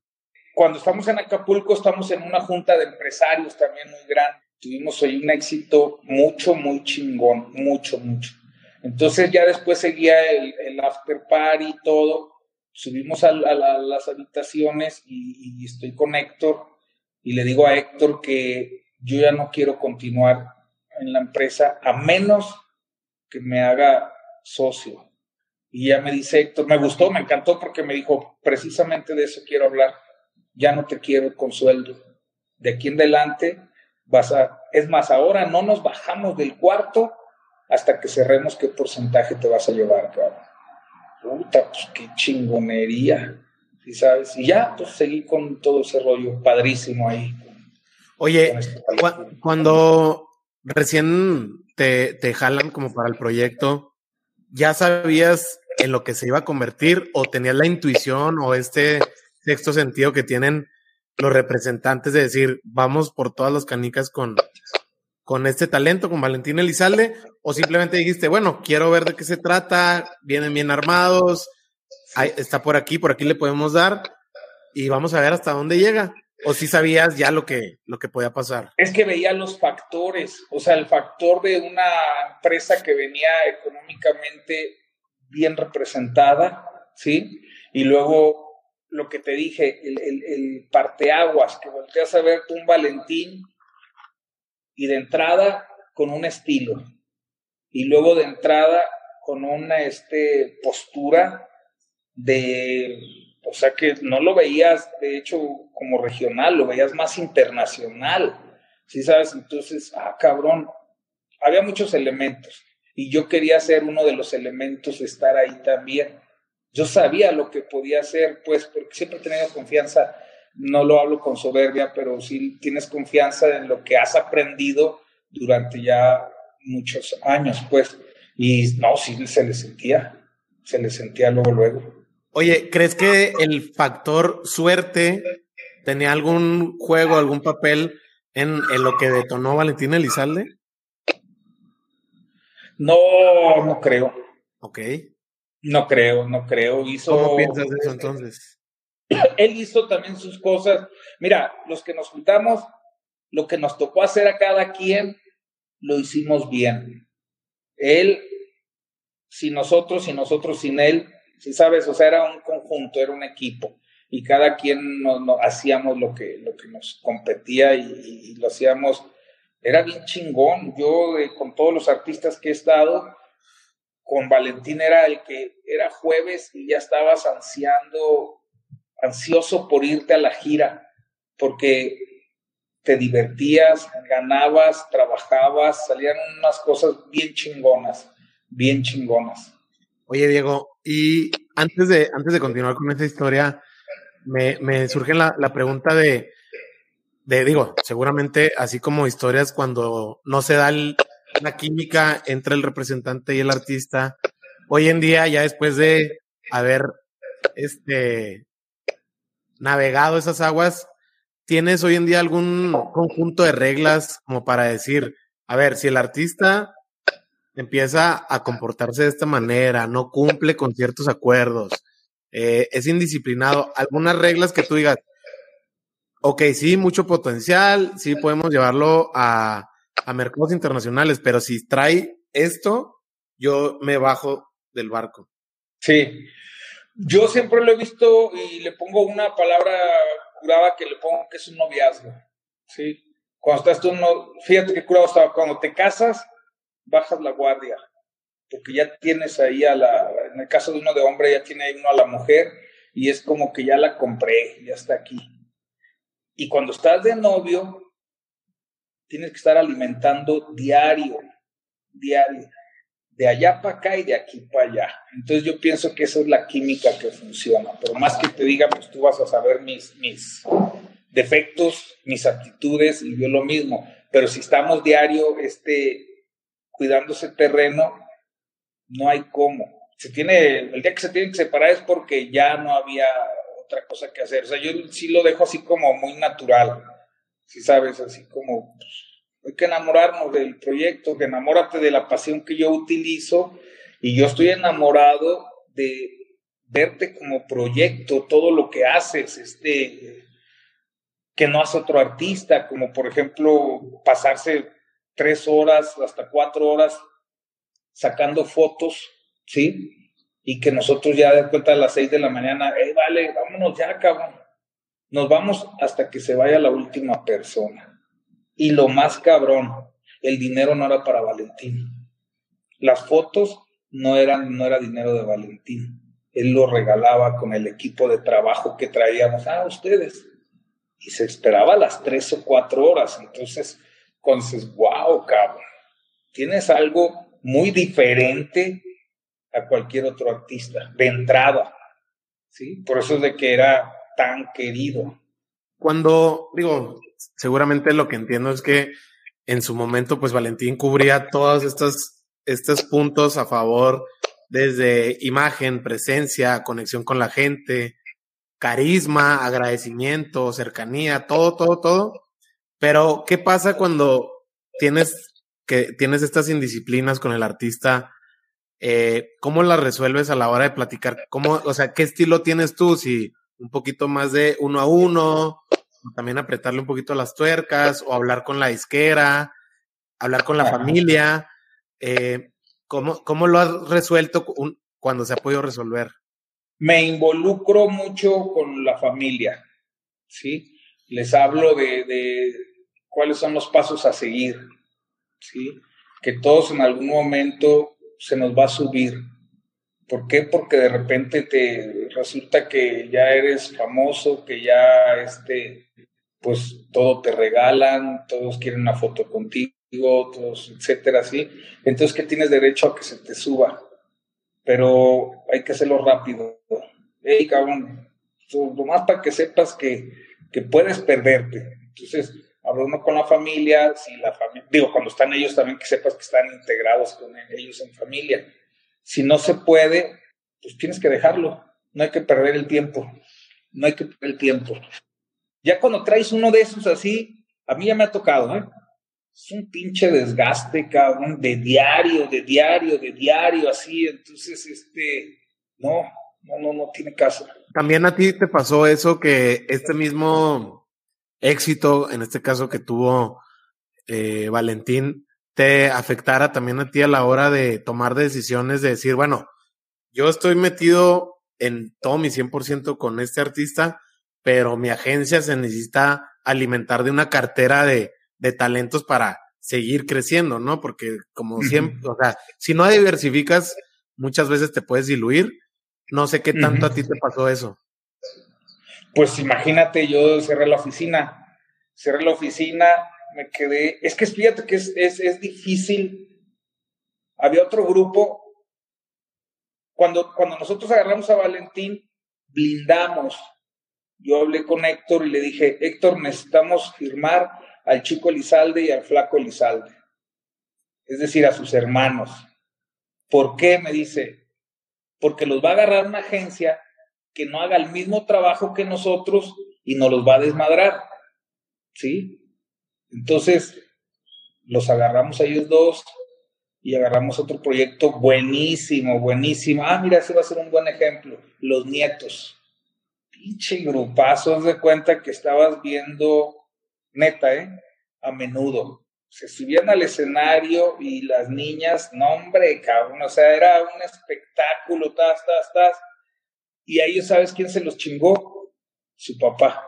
B: Cuando estamos en Acapulco estamos en una junta de empresarios también muy grande. Tuvimos hoy un éxito mucho, muy chingón, mucho, mucho. Entonces ya después seguía el, after party y todo subimos a, las habitaciones y, estoy con Héctor y le digo a Héctor que yo ya no quiero continuar en la empresa a menos que me haga socio. Y ya me dice Héctor, me gustó, me encantó porque me dijo, precisamente de eso quiero hablar, ya no te quiero con sueldo. De aquí en adelante vas a, es más, ahora no nos bajamos del cuarto hasta que cerremos qué porcentaje te vas a llevar, cabrón puta, pues qué chingonería, ¿sí sabes? Y ya, pues seguí con todo ese rollo padrísimo ahí.
A: Oye, este cuando recién te, te jalan como para el proyecto, ¿ya sabías en lo que se iba a convertir o tenías la intuición o este sexto sentido que tienen los representantes de decir, vamos por todas las canicas con, con este talento, con Valentín Elizalde, o simplemente dijiste, bueno, quiero ver de qué se trata, vienen bien armados, está por aquí, por aquí le podemos dar, y vamos a ver hasta dónde llega. O si sabías ya lo que, lo que podía pasar.
B: Es que veía los factores, o sea, el factor de una empresa que venía económicamente bien representada, ¿sí? Y luego lo que te dije, el, el, el parteaguas, que volteas a ver un Valentín y de entrada con un estilo y luego de entrada con una este, postura de, o sea que no lo veías de hecho como regional, lo veías más internacional, ¿sí sabes? Entonces, ah, cabrón, había muchos elementos y yo quería ser uno de los elementos de estar ahí también. Yo sabía lo que podía hacer, pues, porque siempre he tenido confianza no lo hablo con soberbia, pero sí tienes confianza en lo que has aprendido durante ya muchos años, pues. Y no, sí se le sentía, se le sentía luego, luego.
A: Oye, ¿crees que el factor suerte tenía algún juego, algún papel en, lo que detonó Valentín Elizalde?
B: No, no creo.
A: Ok.
B: No creo, no creo. Hizo,
A: ¿Cómo piensas eso entonces? [clears throat]
B: Él hizo también sus cosas. Mira, los que nos juntamos, lo que nos tocó hacer a cada quien, lo hicimos bien. Él, sin nosotros y nosotros sin él, si sabes, o sea, era un conjunto, era un equipo. Y cada quien nos, hacíamos lo que, lo que nos competía y, lo hacíamos. Era bien chingón. Yo, con todos los artistas que he estado, con Valentín era el que era jueves y ya estabas ansiando ansioso por irte a la gira, porque te divertías, ganabas, trabajabas, salían unas cosas bien chingonas, bien chingonas.
A: Oye, Diego, y antes de, antes de continuar con esta historia, me, me surge la, la pregunta de, de, digo, seguramente así como historias cuando no se da la química entre el representante y el artista, hoy en día, ya después de haber este, navegado esas aguas, ¿tienes hoy en día algún conjunto de reglas como para decir, a ver, si el artista empieza a comportarse de esta manera, no cumple con ciertos acuerdos, eh, es indisciplinado, algunas reglas que tú digas, ok, sí, mucho potencial, sí podemos llevarlo a, a mercados internacionales, pero si trae esto, yo me bajo del barco.
B: Sí, yo siempre lo he visto y le pongo una palabra curada que le pongo que es un noviazgo. ¿sí? Cuando estás tú, no, fíjate que curado estaba, cuando te casas, bajas la guardia, porque ya tienes ahí a la, en el caso de uno de hombre, ya tiene ahí uno a la mujer y es como que ya la compré, ya está aquí. Y cuando estás de novio, tienes que estar alimentando diario, diario, de allá para acá y de aquí para allá. Entonces yo pienso que esa es la química que funciona. Pero más que te diga, pues tú vas a saber mis, mis defectos, mis actitudes y yo lo mismo. Pero si estamos diario este, cuidando ese terreno, no hay cómo. Se tiene, el día que se tiene que separar es porque ya no había otra cosa que hacer. O sea, yo sí lo dejo así como muy natural. Si sabes, así como pues, hay que enamorarnos del proyecto, que enamórate de la pasión que yo utilizo y yo estoy enamorado de verte como proyecto, todo lo que haces, este, que no hace otro artista, como por ejemplo pasarse tres horas hasta cuatro horas sacando fotos, ¿sí? Y que nosotros ya de cuenta a las seis de la mañana, hey, vale, vámonos ya, cabrón. Nos vamos hasta que se vaya la última persona. Y lo más cabrón, el dinero no era para Valentín. Las fotos no eran, no era dinero de Valentín. Él lo regalaba con el equipo de trabajo que traíamos. ah, ustedes. Y se esperaba las tres o cuatro horas. Entonces, entonces, wow, cabrón. Tienes algo muy diferente a cualquier otro artista, de entrada. ¿Sí? Por eso es de que era tan querido.
A: Cuando, digo, seguramente lo que entiendo es que en su momento, pues Valentín cubría todos estos, estos puntos a favor desde imagen, presencia, conexión con la gente, carisma, agradecimiento, cercanía, todo, todo, todo. Pero, ¿qué pasa cuando tienes que tienes estas indisciplinas con el artista? Eh, ¿Cómo las resuelves a la hora de platicar? ¿Cómo, o sea, qué estilo tienes tú? Si un poquito más de uno a uno, también apretarle un poquito las tuercas o hablar con la isquera, hablar con la familia. Eh, ¿cómo, ¿Cómo lo has resuelto cuando se ha podido resolver?
B: Me involucro mucho con la familia, ¿sí? Les hablo de, de cuáles son los pasos a seguir, ¿sí? Que todos en algún momento se nos va a subir. ¿Por qué? Porque de repente te resulta que ya eres famoso, que ya este, pues todo te regalan, todos quieren una foto contigo, todos, etcétera, así. Entonces, que tienes derecho a que se te suba, pero hay que hacerlo rápido. Hey, cabrón, más para que sepas que, que puedes perderte. Entonces, hablando con la familia, si la familia, digo, cuando están ellos también que sepas que están integrados con ellos en familia. Si no se puede, pues tienes que dejarlo. No hay que perder el tiempo. No hay que perder el tiempo. Ya cuando traes uno de esos así, a mí ya me ha tocado, ¿eh? Es un pinche desgaste, cabrón, de diario, de diario, de diario, así. Entonces, este, no, no, no, no tiene caso.
A: También a ti te pasó eso que este mismo éxito, en este caso que tuvo eh, Valentín, te afectara también a ti a la hora de tomar decisiones, de decir, bueno, yo estoy metido en todo mi 100% con este artista, pero mi agencia se necesita alimentar de una cartera de, de talentos para seguir creciendo, ¿no? Porque como siempre, o sea, si no diversificas, muchas veces te puedes diluir. No sé qué tanto a ti te pasó eso.
B: Pues imagínate, yo cerré la oficina, cerré la oficina, me quedé, es que fíjate que es, es, es difícil. Había otro grupo, cuando, cuando nosotros agarramos a Valentín, blindamos yo hablé con Héctor y le dije, Héctor, necesitamos firmar al chico Elizalde y al flaco Elizalde, es decir, a sus hermanos. ¿Por qué? Me dice, porque los va a agarrar una agencia que no haga el mismo trabajo que nosotros y nos los va a desmadrar. ¿Sí? Entonces, los agarramos a ellos dos y agarramos otro proyecto buenísimo, buenísimo. Ah, mira, ese va a ser un buen ejemplo. Los nietos pinche grupazo, de cuenta que estabas viendo, neta, ¿eh? A menudo. Se subían al escenario y las niñas, no hombre, cabrón, o sea, era un espectáculo, tas, tas, tas. Y ahí sabes quién se los chingó, su papá.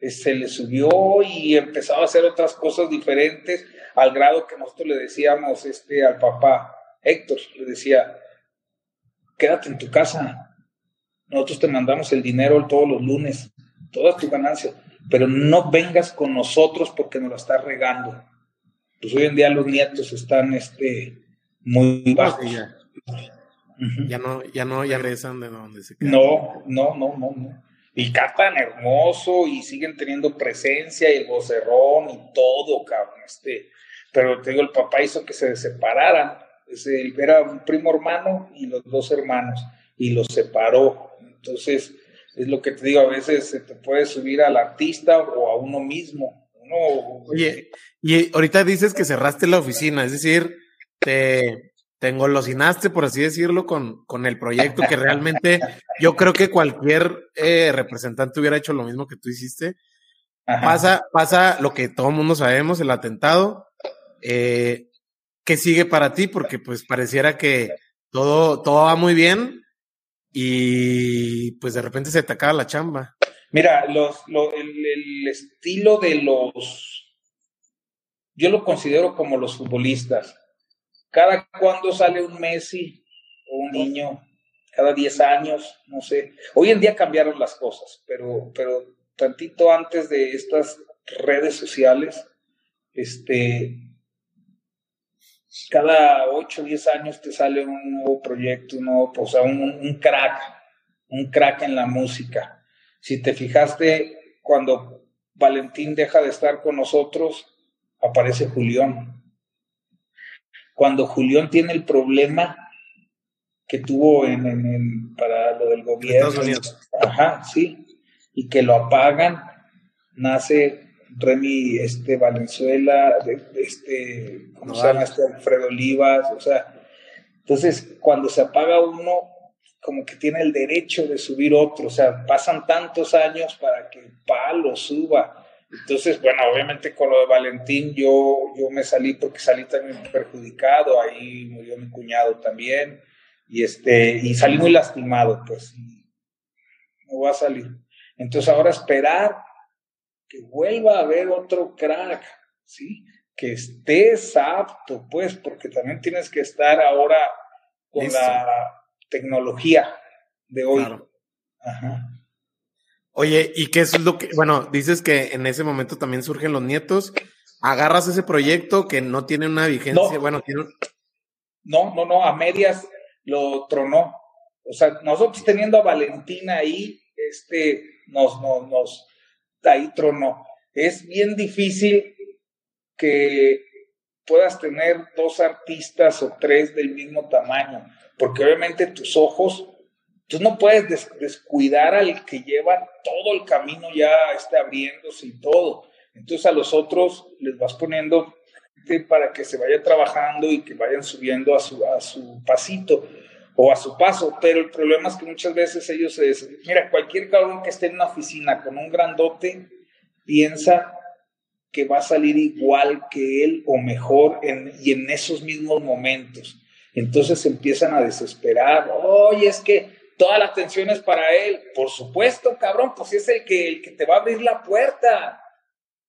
B: Se le subió y empezaba a hacer otras cosas diferentes, al grado que nosotros le decíamos este, al papá, Héctor, le decía, quédate en tu casa, nosotros te mandamos el dinero todos los lunes, toda tu ganancia, pero no vengas con nosotros porque nos lo estás regando. Pues hoy en día los nietos están este, muy bajo.
A: ya. no, ya no, ya regresan de donde se
B: quedan. No, no, no, no, no. Y cantan hermoso y siguen teniendo presencia y el vocerrón y todo, cabrón. Este, pero te digo, el papá hizo que se separaran. era un primo hermano y los dos hermanos y los separó. Entonces, es lo que te digo, a veces se te puede subir al artista o a uno mismo.
A: Oye, y ahorita dices que cerraste la oficina, es decir, te, te engolosinaste, por así decirlo, con, con el proyecto que realmente yo creo que cualquier eh, representante hubiera hecho lo mismo que tú hiciste. Pasa, pasa lo que todo el mundo sabemos, el atentado. Eh, ¿Qué sigue para ti? Porque pues pareciera que todo, todo va muy bien y pues de repente se te acaba la chamba.
B: Mira, los, el, estilo de los, yo lo considero como los futbolistas. Cada cuando sale un Messi o un niño, cada 10 años, no sé. Hoy en día cambiaron las cosas, pero, pero tantito antes de estas redes sociales, este, cada 8 o 10 años te sale un nuevo proyecto, un nuevo, o sea, un crack, un crack en la música si te fijaste, cuando Valentín deja de estar con nosotros, aparece Julián. Cuando Julián tiene el problema que tuvo en, para lo del gobierno, ajá, sí, y que lo apagan, nace Remy este, Valenzuela, este, ¿cómo se llama? Este Alfredo Olivas, o sea, entonces cuando se apaga uno, como que tiene el derecho de subir otro, o sea, pasan tantos años para que Palo suba. Entonces, bueno, obviamente con lo de Valentín yo, yo me salí porque salí también perjudicado, ahí murió mi cuñado también, y, este, y salí muy lastimado, pues, no va a salir. Entonces ahora esperar que vuelva a haber otro crack, ¿sí? Que estés apto, pues, porque también tienes que estar ahora con la tecnología de hoy. Ajá.
A: Oye, ¿y qué es lo que, bueno, dices que en ese momento también surgen los nietos, agarras ese proyecto que no tiene una vigencia, no, bueno, tiene
B: No, no, no, a medias lo tronó. O sea, nosotros teniendo a Valentina ahí, este, nos, nos, nos, ahí tronó. Es bien difícil que puedas tener dos artistas o tres del mismo tamaño porque obviamente tus ojos, tú no puedes descuidar al que lleva todo el camino ya está abriéndose y todo. Entonces a los otros les vas poniendo para que se vaya trabajando y que vayan subiendo a su, a su pasito o a su paso, pero el problema es que muchas veces ellos se dicen, mira, cualquier cabrón que esté en una oficina con un grandote piensa que va a salir igual que él o mejor en, y en esos mismos momentos. Entonces empiezan a desesperar. Oye, es que toda la atención es para él. Por supuesto, cabrón, pues es el que, el que te va a abrir la puerta.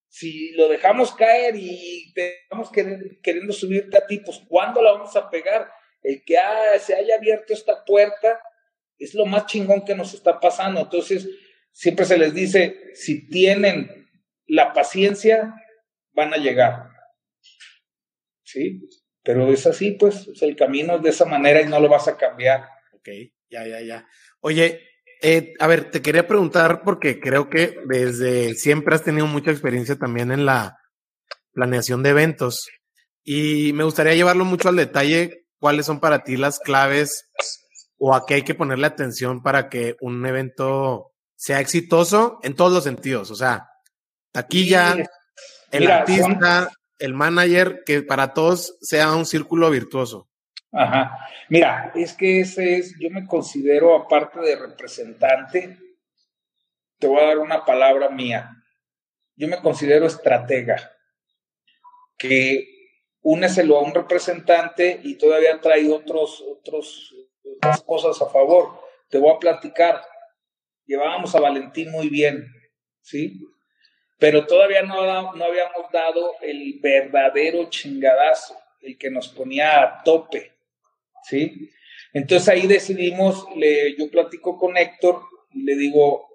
B: Si lo dejamos caer y te vamos queriendo, subirte a ti, pues ¿cuándo la vamos a pegar? El que se haya abierto esta puerta es lo más chingón que nos está pasando. Entonces, siempre se les dice, si tienen la paciencia, van a llegar. ¿Sí? Pero es así, pues, el camino es de esa manera y no lo vas a cambiar.
A: Ok, ya, ya, ya. Oye, eh, a ver, te quería preguntar porque creo que desde siempre has tenido mucha experiencia también en la planeación de eventos y me gustaría llevarlo mucho al detalle cuáles son para ti las claves o a qué hay que ponerle atención para que un evento sea exitoso en todos los sentidos, o sea, taquilla, el artista, el manager, que para todos sea un círculo virtuoso.
B: Ajá. Mira, es que ese es, yo me considero, aparte de representante, te voy a dar una palabra mía. Yo me considero estratega, que úneselo a un representante y todavía trae otros, otros, otras cosas a favor. Te voy a platicar. Llevábamos a Valentín muy bien, ¿sí? pero todavía no, no habíamos dado el verdadero chingadazo, el que nos ponía a tope, ¿sí? Entonces ahí decidimos, le, yo platico con Héctor, y le digo,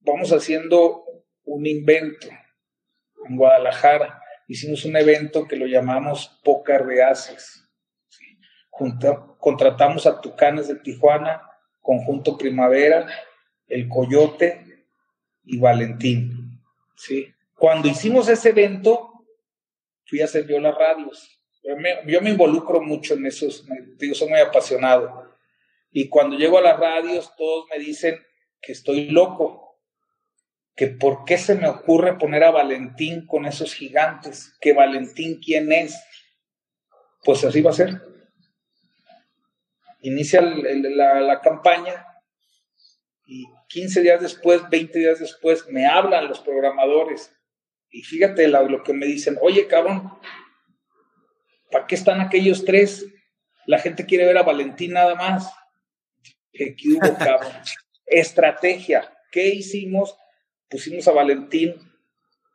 B: vamos haciendo un invento en Guadalajara. Hicimos un evento que lo llamamos Pócar de contratamos a Tucanes de Tijuana, Conjunto Primavera, El Coyote y Valentín. ¿sí? Cuando hicimos ese evento, fui a hacer yo las radios. Yo me, involucro mucho en esos, digo, soy muy apasionado. Y cuando llego a las radios, todos me dicen que estoy loco, que por qué se me ocurre poner a Valentín con esos gigantes, que Valentín quién es. Pues así va a ser. Inicia la, la campaña y 15 días después, 20 días después, me hablan los programadores. Y fíjate lo que me dicen, oye cabrón, ¿para qué están aquellos tres? La gente quiere ver a Valentín nada más. ¿Qué hubo, [laughs] cabrón? Estrategia. ¿Qué hicimos? Pusimos a Valentín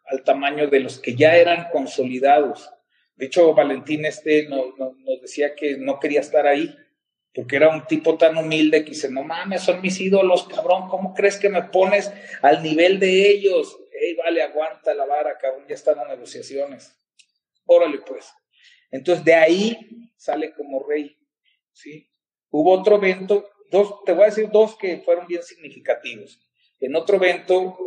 B: al tamaño de los que ya eran consolidados. De hecho, Valentín este nos, decía que no quería estar ahí, porque era un tipo tan humilde que dice, no mames, son mis ídolos, cabrón, ¿cómo crees que me pones al nivel de ellos? Ey, vale, aguanta la vara, cabrón, ya están las negociaciones. Órale, pues. Entonces, de ahí sale como rey, ¿sí? Hubo otro evento, dos, te voy a decir dos que fueron bien significativos. En otro evento,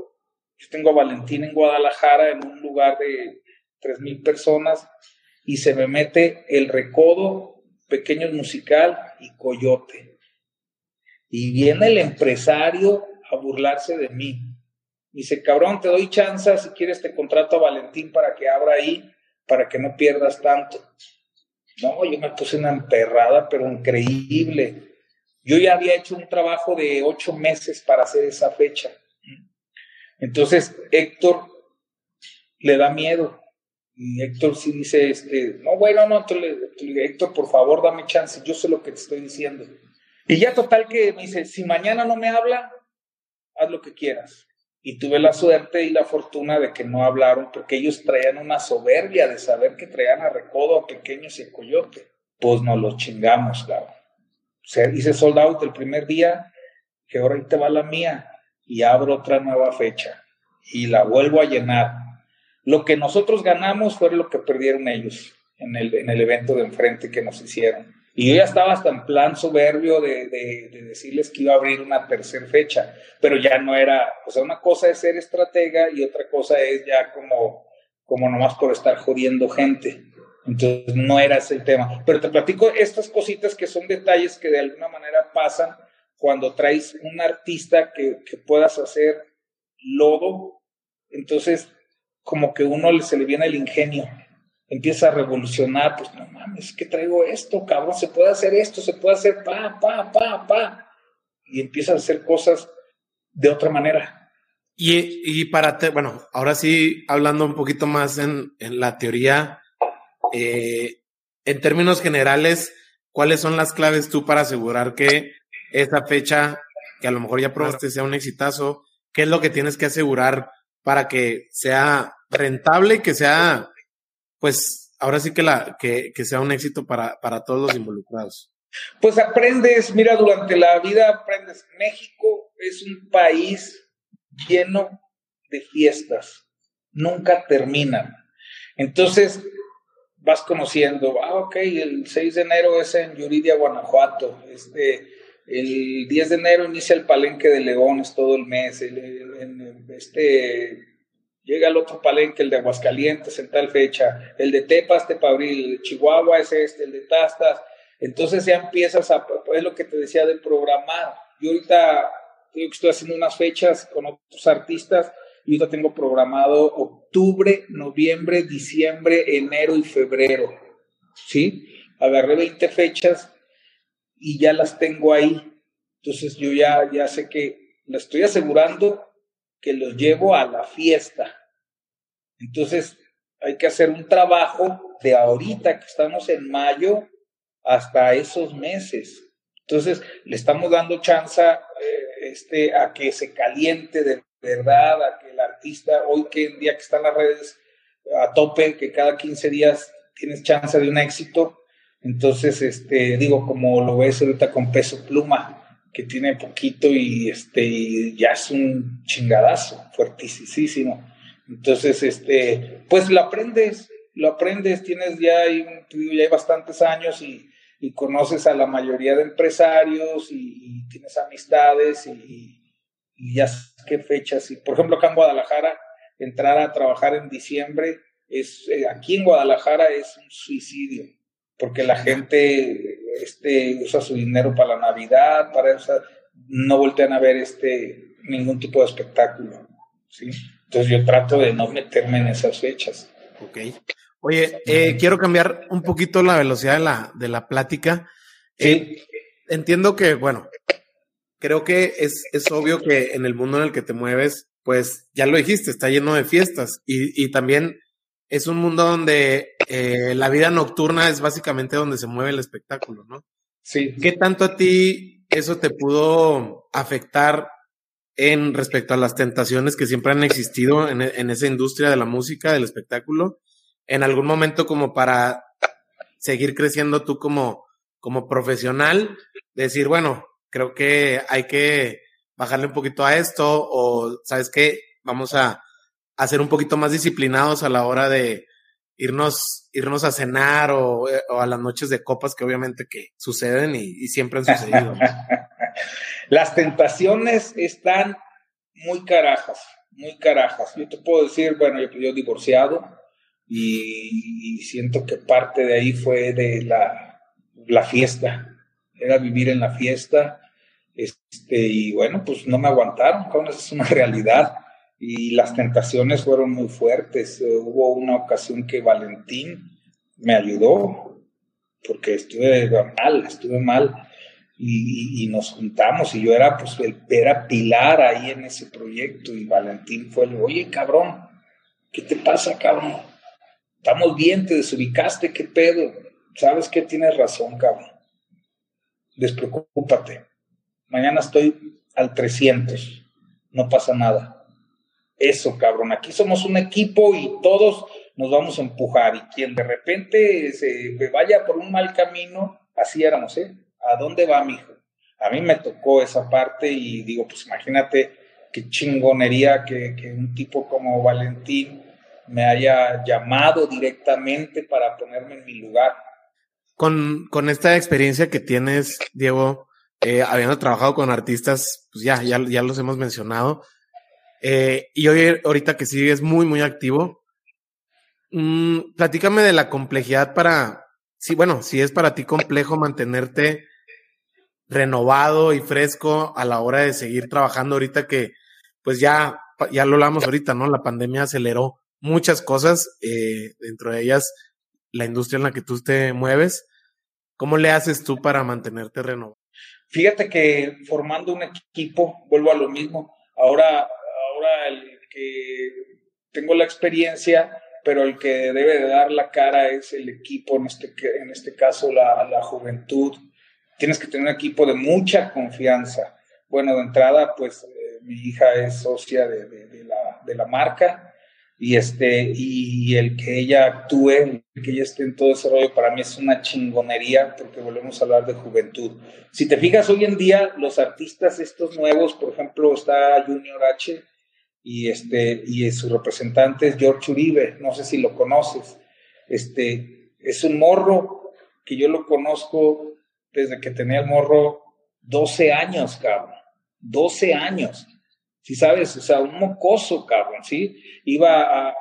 B: yo tengo a Valentín en Guadalajara, en un lugar de tres mil personas, y se me mete el recodo, pequeño musical y coyote. Y viene el empresario a burlarse de mí. Dice, cabrón, te doy chance, si quieres te contrato a Valentín para que abra ahí para que no pierdas tanto. No, yo me puse una emperrada, pero increíble. Yo ya había hecho un trabajo de ocho meses para hacer esa fecha. Entonces, Héctor le da miedo. Y Héctor sí dice, este, no, bueno, no, Héctor, por favor, dame chance, yo sé lo que te estoy diciendo. Y ya total que me dice, si mañana no me habla, haz lo que quieras. Y tuve la suerte y la fortuna de que no hablaron porque ellos traían una soberbia de saber que traían a Recodo, a Pequeños y a Coyote. Pues nos los chingamos, claro. O sea, hice sold out el primer día, que ahora ahí te va la mía, y abro otra nueva fecha. Y la vuelvo a llenar. Lo que nosotros ganamos fue lo que perdieron ellos en el, en el evento de enfrente que nos hicieron. Y yo ya estaba hasta en plan soberbio de, decirles que iba a abrir una tercera fecha, pero ya no era, o sea, una cosa es ser estratega y otra cosa es ya como, como nomás por estar jodiendo gente. Entonces no era ese el tema. Pero te platico estas cositas que son detalles que de alguna manera pasan cuando traes un artista que, que puedas hacer lodo. Entonces, como que uno se le viene el ingenio empieza a revolucionar, pues no mames, que traigo esto, cabrón, se puede hacer esto, se puede hacer pa, pa, pa, pa. Y empieza a hacer cosas de otra manera.
A: Y, y para, te, bueno, ahora sí, hablando un poquito más en, en la teoría, eh, en términos generales, ¿cuáles son las claves tú para asegurar que esa fecha, que a lo mejor ya probaste, sea un exitazo? ¿Qué es lo que tienes que asegurar para que sea rentable, que sea pues ahora sí que, la, que, sea un éxito para, para todos los involucrados.
B: Pues aprendes, mira, durante la vida aprendes. México es un país lleno de fiestas, nunca terminan. Entonces vas conociendo, ah, ok, el 6 de enero es en Yuridia, Guanajuato, este, el 10 de enero inicia el Palenque de Leones todo el mes, este Llega el otro palenque, el de Aguascalientes en tal fecha, el de Tepas, Tepabril, el de Chihuahua es este, el de Tastas. Entonces ya empiezas a, es lo que te decía del programar. Yo ahorita estoy haciendo unas fechas con otros artistas y ahorita tengo programado octubre, noviembre, diciembre, enero y febrero. ¿Sí? Agarré 20 fechas y ya las tengo ahí. Entonces yo ya, ya sé que la estoy asegurando que los llevo a la fiesta. Entonces, hay que hacer un trabajo de ahorita que estamos en mayo hasta esos meses. Entonces, le estamos dando chance eh, este, a que se caliente de verdad, a que el artista, hoy que en día que están las redes a tope, que cada 15 días tienes chance de un éxito. Entonces, este, digo, como lo ves ahorita con peso pluma, que tiene poquito y este ya es un chingadazo fuertísimo. Entonces, este, pues lo aprendes, lo aprendes, tienes ya hay, ya hay bastantes años y y conoces a la mayoría de empresarios y, tienes amistades y, ya sabes qué fechas. Y, por ejemplo, acá en Guadalajara, entrar a trabajar en diciembre, es, eh, aquí en Guadalajara es un suicidio, porque la gente este, usa su dinero para la Navidad, para eso, no voltean a ver este, ningún tipo de espectáculo. ¿sí? Entonces yo trato de no meterme en esas fechas.
A: Ok. Oye, eh, quiero cambiar un poquito la velocidad de la, de la plática. Sí. Eh, entiendo que, bueno, creo que es, es obvio que en el mundo en el que te mueves, pues ya lo dijiste, está lleno de fiestas y, y también es un mundo donde eh, la vida nocturna es básicamente donde se mueve el espectáculo, ¿no?
B: Sí.
A: ¿Qué tanto a ti eso te pudo afectar en respecto a las tentaciones que siempre han existido en, en esa industria de la música, del espectáculo? en algún momento como para seguir creciendo tú como, como profesional, decir, bueno, creo que hay que bajarle un poquito a esto o, ¿sabes qué? Vamos a, a ser un poquito más disciplinados a la hora de irnos, irnos a cenar o, a las noches de copas que obviamente que suceden y, siempre han sucedido. [laughs]
B: Las tentaciones están muy carajas, muy carajas. Yo te puedo decir, bueno, yo, yo divorciado, y, siento que parte de ahí fue de la, la fiesta, era vivir en la fiesta, este, y bueno, pues no me aguantaron, esa es una [laughs] realidad, y las tentaciones fueron muy fuertes. hubo una ocasión que Valentín me ayudó, porque estuve mal, estuve mal, y, nos juntamos, y yo era, pues, era pilar ahí en ese proyecto, y Valentín fue el, oye, cabrón, ¿qué te pasa, cabrón? Estamos bien, te desubicaste, qué pedo. ¿Sabes qué? Tienes razón, cabrón. Despreocúpate. Mañana estoy al 300. No pasa nada. Eso, cabrón. Aquí somos un equipo y todos nos vamos a empujar. Y quien de repente se vaya por un mal camino, así éramos, ¿eh? ¿A dónde va, mi hijo? A mí me tocó esa parte y digo, pues imagínate qué chingonería que, que un tipo como Valentín me haya llamado directamente para ponerme en mi lugar.
A: Con, con esta experiencia que tienes, Diego, eh, habiendo trabajado con artistas, pues ya, ya, ya los hemos mencionado, eh, y hoy, ahorita que sigues muy, muy activo, mmm, platícame de la complejidad para, sí, bueno, si es para ti complejo mantenerte renovado y fresco a la hora de seguir trabajando ahorita que, pues ya, ya lo hablamos ahorita, ¿no? La pandemia aceleró muchas cosas, eh, dentro de ellas la industria en la que tú te mueves. ¿Cómo le haces tú para mantenerte renovado?
B: Fíjate que formando un equipo, vuelvo a lo mismo. Ahora, ahora el que tengo la experiencia, pero el que debe de dar la cara es el equipo, en este, en este caso la, la juventud. Tienes que tener un equipo de mucha confianza. Bueno, de entrada, pues eh, mi hija es socia de, la marca y este y el que ella actúe, el que ella esté en todo ese rollo para mí es una chingonería porque volvemos a hablar de juventud. Si te fijas hoy en día los artistas estos nuevos, por ejemplo, está Junior H y este y su representante es George Uribe, no sé si lo conoces. Este es un morro que yo lo conozco desde que tenía el morro 12 años, cabrón. 12 años si sabes, o sea, un mocoso, cabrón, ¿sí? Iba a,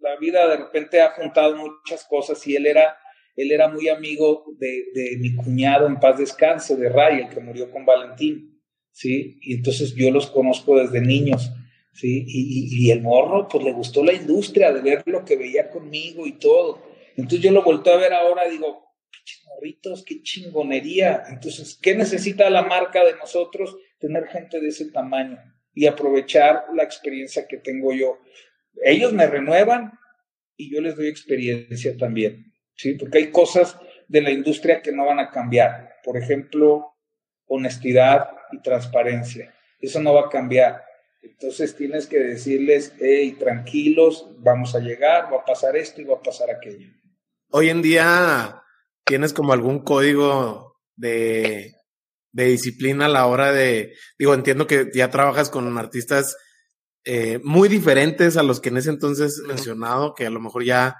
B: la vida de repente ha juntado muchas cosas y él era, él era muy amigo de, de mi cuñado en paz descanse, de Ray, el que murió con Valentín, ¿sí? Y entonces yo los conozco desde niños, ¿sí? Y, y, el morro, pues le gustó la industria de ver lo que veía conmigo y todo. Entonces yo lo volto a ver ahora digo, morritos, qué chingonería. Entonces, ¿qué necesita la marca de nosotros? Tener gente de ese tamaño y aprovechar la experiencia que tengo yo. Ellos me renuevan y yo les doy experiencia también, ¿sí? Porque hay cosas de la industria que no van a cambiar. Por ejemplo, honestidad y transparencia. Eso no va a cambiar. Entonces tienes que decirles, hey, tranquilos, vamos a llegar, va a pasar esto y va a pasar aquello.
A: Hoy en día, ¿tienes como algún código de de disciplina a la hora de, digo, entiendo que ya trabajas con artistas eh, muy diferentes a los que en ese entonces mencionado, que a lo mejor ya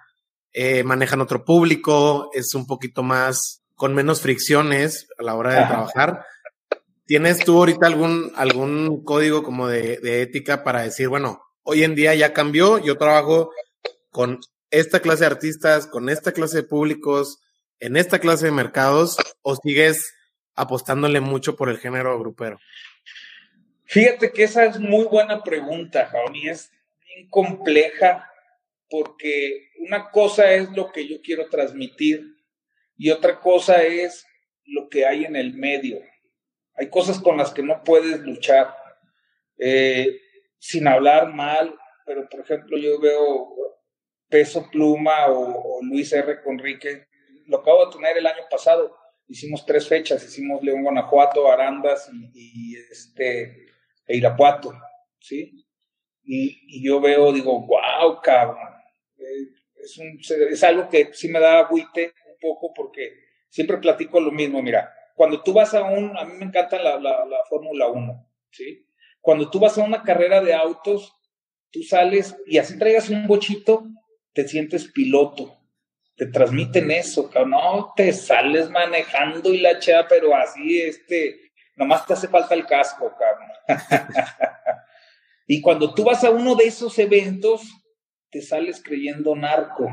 A: eh, manejan otro público, es un poquito más con menos fricciones a la hora de trabajar. ¿Tienes tú ahorita algún, algún código como de, de ética para decir, bueno, hoy en día ya cambió, yo trabajo con esta clase de artistas, con esta clase de públicos, en esta clase de mercados, o sigues apostándole mucho por el género grupero?
B: Fíjate que esa es muy buena pregunta, Javi, es bien compleja porque una cosa es lo que yo quiero transmitir y otra cosa es lo que hay en el medio. Hay cosas con las que no puedes luchar, eh, sin hablar mal, pero por ejemplo yo veo Peso Pluma o, Luis R. Conrique, lo acabo de tener el año pasado, hicimos tres fechas, hicimos León, Guanajuato, Arandas y, este, e Irapuato, ¿sí? Y, yo veo, digo, wow, cabrón, eh, es, un, es algo que sí me da agüite un poco porque siempre platico lo mismo, mira, cuando tú vas a un, a mí me encanta la, la, la Fórmula 1, ¿sí? Cuando tú vas a una carrera de autos, tú sales y así traigas un bochito, te sientes piloto, te transmiten eso, cabrón. No te sales manejando y la chea, pero así, este, nomás te hace falta el casco, cabrón. [laughs] y cuando tú vas a uno de esos eventos, te sales creyendo narco.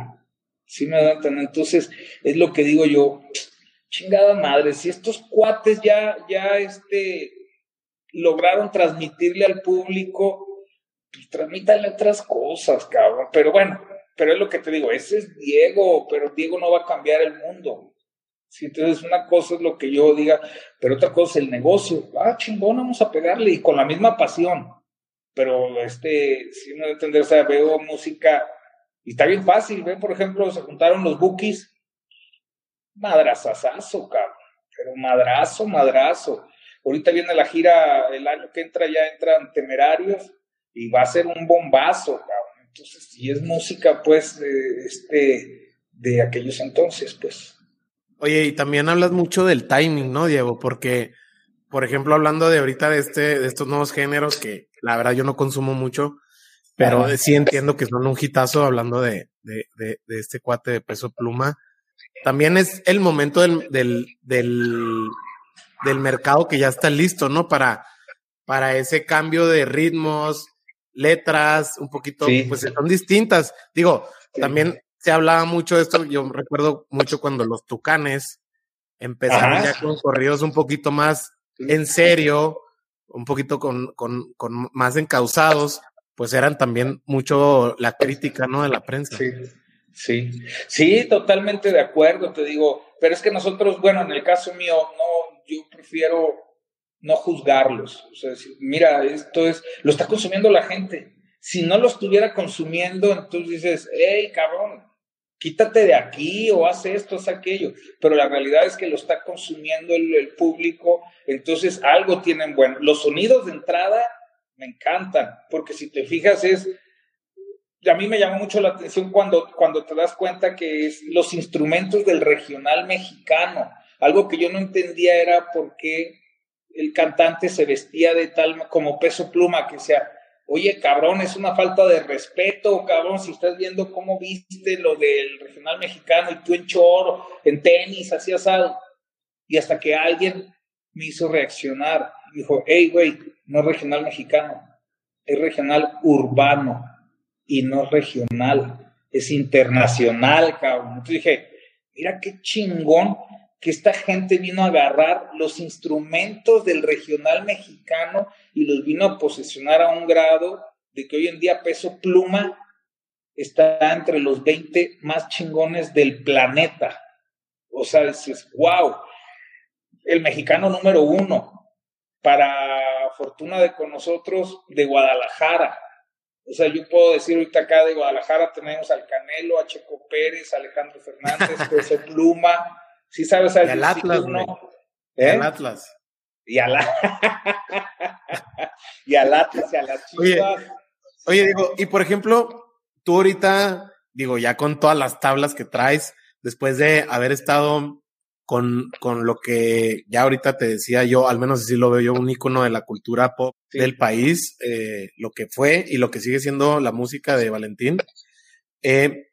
B: ¿Sí me dan Entonces, es lo que digo yo, chingada madre, si estos cuates ya, ya, este, lograron transmitirle al público, pues transmítale otras cosas, cabrón. Pero bueno, pero es lo que te digo, ese es Diego, pero Diego no va a cambiar el mundo. Sí, entonces una cosa es lo que yo diga, pero otra cosa es el negocio. Ah, chingón, vamos a pegarle y con la misma pasión. Pero este, si uno entender, o sea, veo música y está bien fácil. Ven, por ejemplo, se juntaron los bookies. Madrazazazo, cabrón. Pero madrazo, madrazo. Ahorita viene la gira, el año que entra ya entran temerarios y va a ser un bombazo, cabrón. Entonces, si es música, pues, de, este, de aquellos entonces, pues.
A: Oye, y también hablas mucho del timing, ¿no, Diego? Porque, por ejemplo, hablando de ahorita de este, de estos nuevos géneros que la verdad yo no consumo mucho, pero sí entiendo que son un hitazo hablando de, de, de, de, este cuate de peso pluma. También es el momento del, del, del, del mercado que ya está listo, ¿no? Para, para ese cambio de ritmos, letras, un poquito, pues son distintas. Digo, también se hablaba mucho de esto, yo recuerdo mucho cuando los tucanes empezaron ya con corridos un poquito más en serio, un poquito con, con, con, más encausados, pues eran también mucho la crítica, ¿no? De la prensa.
B: Sí, sí, sí, totalmente de acuerdo, te digo, pero es que nosotros, bueno, en el caso mío, no, yo prefiero no juzgarlos. O sea, mira, esto es, lo está consumiendo la gente. Si no lo estuviera consumiendo, entonces dices, hey, cabrón, quítate de aquí o haz esto, haz aquello. Pero la realidad es que lo está consumiendo el, público, entonces algo tienen bueno. Los sonidos de entrada me encantan, porque si te fijas es, a mí me llama mucho la atención cuando, cuando te das cuenta que es los instrumentos del regional mexicano. Algo que yo no entendía era por qué el cantante se vestía de tal como peso pluma que sea, oye cabrón, es una falta de respeto, cabrón, si estás viendo cómo viste lo del regional mexicano y tú en choro, en tenis, así asado. Y hasta que alguien me hizo reaccionar, dijo, hey, güey, no es regional mexicano, es regional urbano y no regional, es internacional, cabrón. Entonces dije, mira qué chingón que esta gente vino a agarrar los instrumentos del regional mexicano y los vino a posesionar a un grado de que hoy en día peso pluma está entre los 20 más chingones del planeta. O sea, dices, wow, el mexicano número uno, para fortuna de con nosotros, de Guadalajara. O sea, yo puedo decir ahorita acá de Guadalajara tenemos al Canelo, a Checo Pérez, Alejandro Fernández, [laughs] Peso Pluma, Sí sabes
A: al el Atlas, ¿no? ¿Eh? El Atlas.
B: Y al, [laughs] y al Atlas y a las chivas.
A: Oye, digo, y por ejemplo, tú ahorita, digo, ya con todas las tablas que traes, después de haber estado con, con lo que ya ahorita te decía yo, al menos así lo veo yo, un icono de la cultura pop del país, eh, lo que fue y lo que sigue siendo la música de Valentín, eh,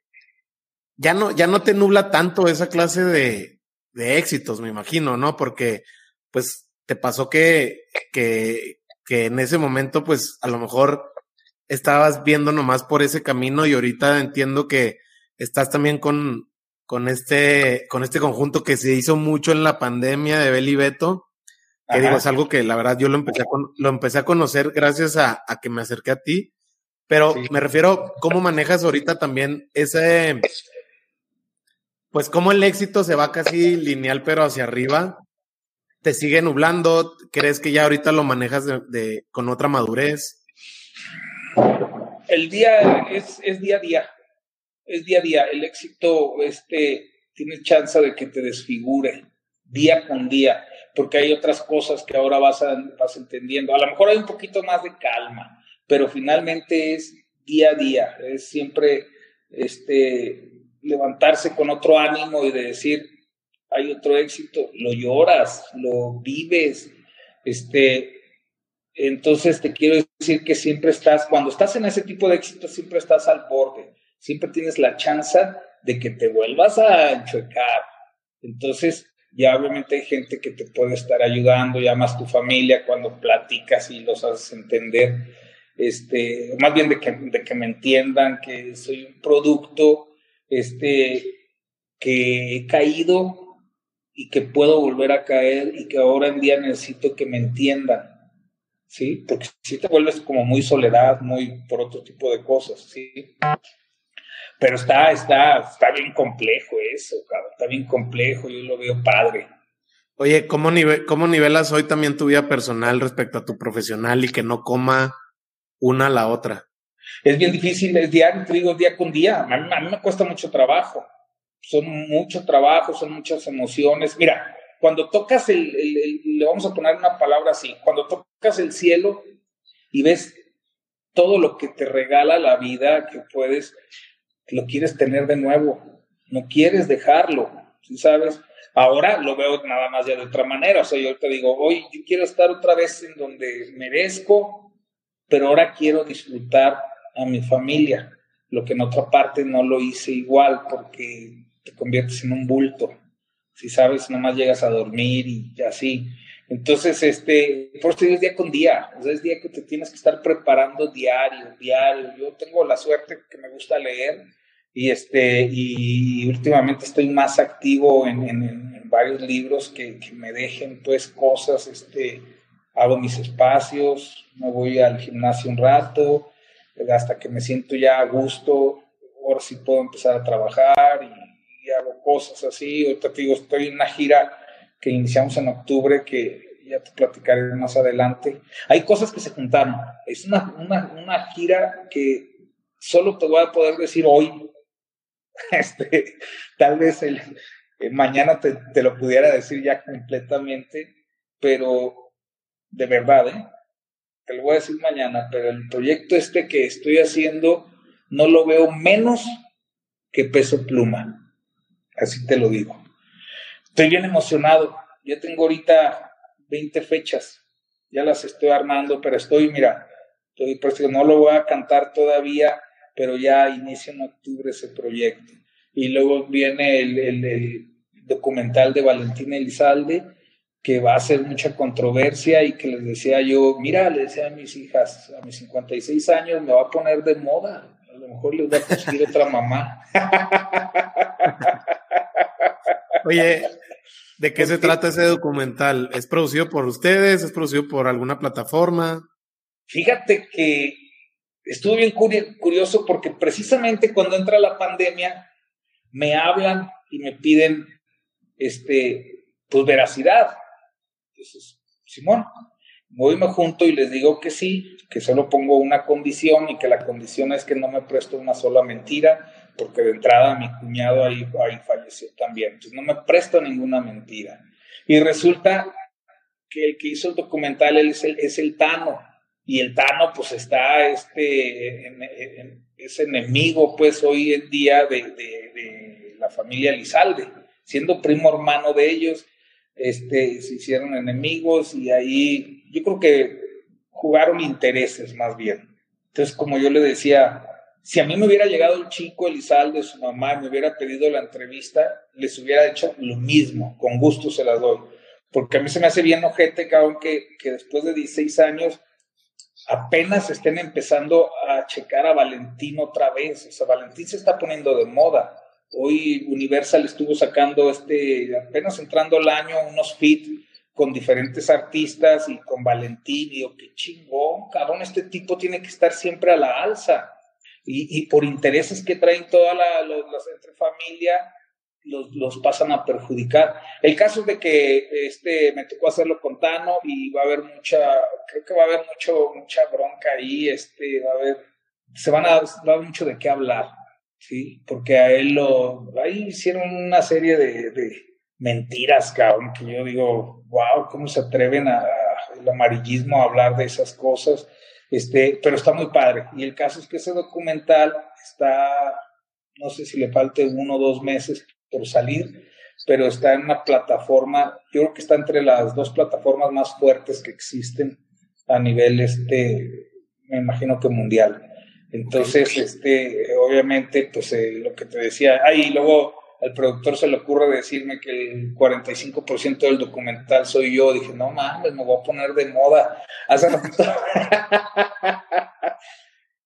A: ya no, ya no te nubla tanto esa clase de, de éxitos, me imagino, ¿no? Porque, pues, te pasó que, que, que en ese momento, pues, a lo mejor estabas viendo nomás por ese camino y ahorita entiendo que estás también con, con este, con este conjunto que se hizo mucho en la pandemia de Beli Beto, que digo, es algo que la verdad yo lo empecé a, lo empecé a conocer gracias a, a, que me acerqué a ti, pero me refiero, ¿cómo manejas ahorita también ese, pues cómo el éxito se va casi lineal pero hacia arriba? ¿Te sigue nublando? ¿Crees que ya ahorita lo manejas con otra madurez?
B: El día es, es día a día, es día a día. El éxito este, tiene chance de que te desfigure día con día, porque hay otras cosas que ahora vas, a, vas entendiendo. A lo mejor hay un poquito más de calma, pero finalmente es día a día, es siempre este, levantarse con otro ánimo y de decir, hay otro éxito, lo lloras, lo vives, este, entonces te quiero decir que siempre estás, cuando estás en ese tipo de éxito, siempre estás al borde, siempre tienes la chance de que te vuelvas a enchuecar. Entonces, ya obviamente hay gente que te puede estar ayudando, ya más tu familia cuando platicas y los haces entender, este, más bien de que, de que me entiendan que soy un producto este, que he caído y que puedo volver a caer y que ahora en día necesito que me entiendan, ¿sí? Porque si te vuelves como muy soledad, muy por otro tipo de cosas, ¿sí? Pero está, está, está bien complejo eso, cabrón, está bien complejo, yo lo veo padre.
A: Oye, ¿cómo, ¿cómo nivelas hoy también tu vida personal respecto a tu profesional y que no coma una a la otra?
B: Es bien difícil, es diario, te digo, día con día. A mí, me cuesta mucho trabajo. Son mucho trabajo, son muchas emociones. Mira, cuando tocas el, le vamos a poner una palabra así, cuando tocas el cielo y ves todo lo que te regala la vida, que puedes, lo quieres tener de nuevo, no quieres dejarlo, ¿sí sabes? Ahora lo veo nada más ya de otra manera, o sea, yo te digo, hoy yo quiero estar otra vez en donde merezco, pero ahora quiero disfrutar a mi familia, lo que en otra parte no lo hice igual porque te conviertes en un bulto. Si sabes, nomás llegas a dormir y así. Entonces, este, por eso es día con día, o sea, es día que te tienes que estar preparando diario, diario. Yo tengo la suerte que me gusta leer y este, y últimamente estoy más activo en, en, varios libros que, que, me dejen pues cosas, este, hago mis espacios, me voy al gimnasio un rato, hasta que me siento ya a gusto, ahora sí puedo empezar a trabajar y, hago cosas así. Ahorita te digo, estoy en una gira que iniciamos en octubre que ya te platicaré más adelante. Hay cosas que se juntaron. Es una, una, una gira que solo te voy a poder decir hoy. [laughs] Este, tal vez el, eh, mañana te, te, lo pudiera decir ya completamente, pero de verdad, ¿eh? Lo voy a decir mañana, pero el proyecto este que estoy haciendo no lo veo menos que peso pluma. Así te lo digo. Estoy bien emocionado. Ya tengo ahorita 20 fechas. Ya las estoy armando, pero estoy, mira, estoy no lo voy a cantar todavía, pero ya inicia en octubre ese proyecto. Y luego viene el, el, el documental de Valentina Elizalde, que va a hacer mucha controversia y que les decía yo, mira, le decía a mis hijas, a mis 56 años me va a poner de moda, a lo mejor les voy a conseguir otra mamá. [laughs]
A: Oye, ¿de qué se trata ese documental? ¿Es producido por ustedes? ¿Es producido por alguna plataforma?
B: Fíjate que estuvo bien curioso porque precisamente cuando entra la pandemia me hablan y me piden este pues veracidad Simón, voy me junto y les digo que sí, que solo pongo una condición y que la condición es que no me presto una sola mentira, porque de entrada mi cuñado ahí, ahí falleció también. Entonces no me presto ninguna mentira. Y resulta que el que hizo el documental es el, es el Tano. Y el Tano pues está, este, es enemigo pues hoy en día de, de, de la familia Lizalde, siendo primo hermano de ellos este, se hicieron enemigos y ahí yo creo que jugaron intereses más bien. Entonces, como yo le decía, si a mí me hubiera llegado el chico Elizalde, su mamá, me hubiera pedido la entrevista, les hubiera hecho lo mismo, con gusto se las doy. Porque a mí se me hace bien ojete, cabrón, que, que después de 16 años apenas estén empezando a checar a Valentín otra vez. O sea, Valentín se está poniendo de moda. Hoy Universal estuvo sacando este, apenas entrando el año, unos fit con diferentes artistas y con Valentín. Y digo, qué chingón, cabrón, este tipo tiene que estar siempre a la alza y, por intereses que traen todas las entre familia, los, los, pasan a perjudicar. El caso es de que este, me tocó hacerlo con Tano y va a haber mucha, creo que va a haber mucho, mucha bronca ahí, este, va a haber, se van a, va a haber mucho de qué hablar, ¿sí? Porque a él lo, ahí hicieron una serie de, de mentiras, cabrón, que yo digo, wow, ¿cómo se atreven a, el amarillismo a hablar de esas cosas? Este, pero está muy padre. Y el caso es que ese documental está, no sé si le falte uno o dos meses por salir, pero está en una plataforma, yo creo que está entre las dos plataformas más fuertes que existen a nivel, este, me imagino que mundial. Entonces, este, obviamente, pues eh, lo que te decía, ahí luego al productor se le ocurre decirme que el 45% del documental soy yo. Dije, no mames, me voy a poner de moda. [laughs]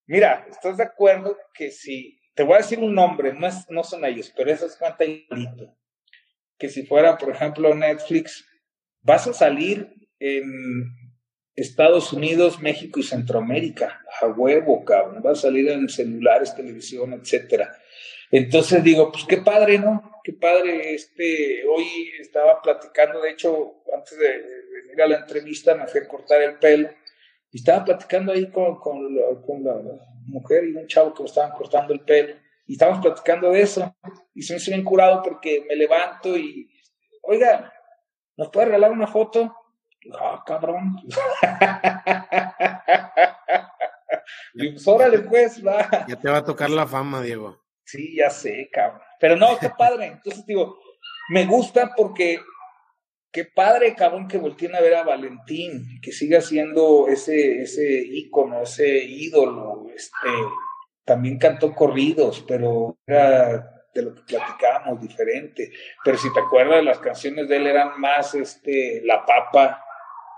B: Mira, ¿estás de acuerdo que si, te voy a decir un nombre, no, es, no son ellos, pero eso es cuenta igualito. Que si fuera, por ejemplo, Netflix, vas a salir en Estados Unidos, México y Centroamérica, a huevo, cabrón. Vas a salir en celulares, televisión, etcétera entonces digo, pues qué padre, ¿no? Qué padre. Este, hoy estaba platicando, de hecho, antes de, venir a la entrevista me fui a cortar el pelo y estaba platicando ahí con, con, la, mujer y un chavo que me estaban cortando el pelo y estábamos platicando de eso y se me hizo bien curado porque me levanto y, oiga, ¿nos puede regalar una foto? Ah, cabrón. [laughs] y pues órale, pues, va.
A: Ya te va a tocar la fama, Diego.
B: Sí, ya sé, cabrón. Pero no, qué padre. Entonces digo, me gusta porque qué padre, cabrón, que volteen a ver a Valentín, que siga siendo ese, ese ícono, ese ídolo. Este, también cantó corridos, pero era de lo que platicábamos diferente. Pero si te acuerdas, las canciones de él eran más este, La Papa,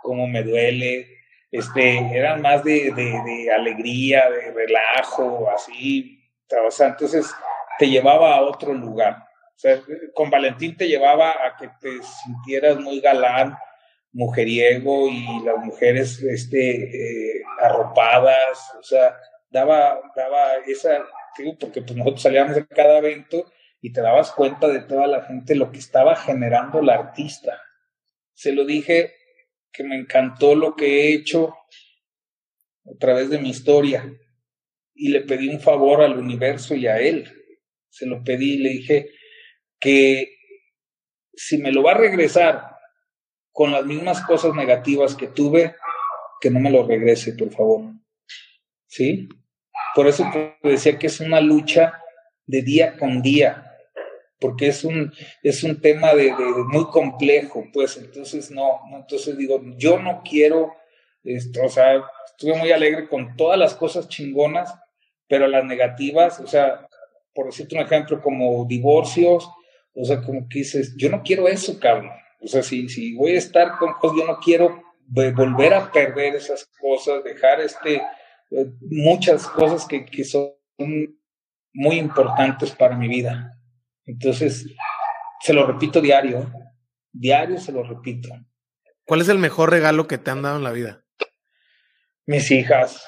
B: como me duele, este, eran más de alegría, de relajo, así, o sea, entonces te llevaba a otro lugar. O sea, con Valentín te llevaba a que te sintieras muy galán, mujeriego y las mujeres este, eh, arropadas, o sea, daba, daba esa, porque pues nosotros salíamos de cada evento y te dabas cuenta de toda la gente lo que estaba generando la artista. Se lo dije que me encantó lo que he hecho a través de mi historia y le pedí un favor al universo y a él. Se lo pedí y le dije que si me lo va a regresar con las mismas cosas negativas que tuve, que no me lo regrese, por favor. ¿Sí? Por eso te decía que es una lucha de día con día, porque es un, es un tema de, muy complejo, pues entonces no, entonces digo, yo no quiero, esto, o sea, estuve muy alegre con todas las cosas chingonas, pero las negativas, o sea, por decirte un ejemplo, como divorcios, o sea, como que dices, yo no quiero eso, cabrón. O sea, si, si voy a estar con cosas, yo no quiero volver a perder esas cosas, dejar este, eh, muchas cosas que, que son muy importantes para mi vida. Entonces, se lo repito diario, diario se lo repito.
A: ¿Cuál es el mejor regalo que te han dado en la vida?
B: Mis hijas,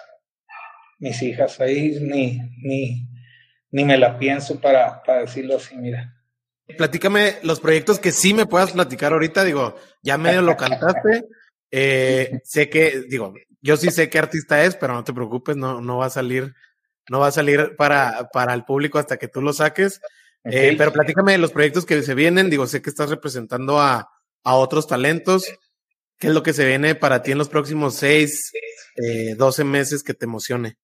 B: mis hijas. Ahí ni, ni, ni me la pienso para, para decirlo así, mira.
A: Platícame los proyectos que sí me puedas platicar ahorita. Digo, ya medio lo cantaste. Eh, sé que, digo, yo sí sé qué artista es, pero no te preocupes, no, no va a salir, no va a salir para, para el público hasta que tú lo saques. Eh, pero platícame de los proyectos que se vienen. Digo, sé que estás representando a, a otros talentos. ¿Qué es lo que se viene para ti en los próximos seis, eh, 12 meses que te emocione?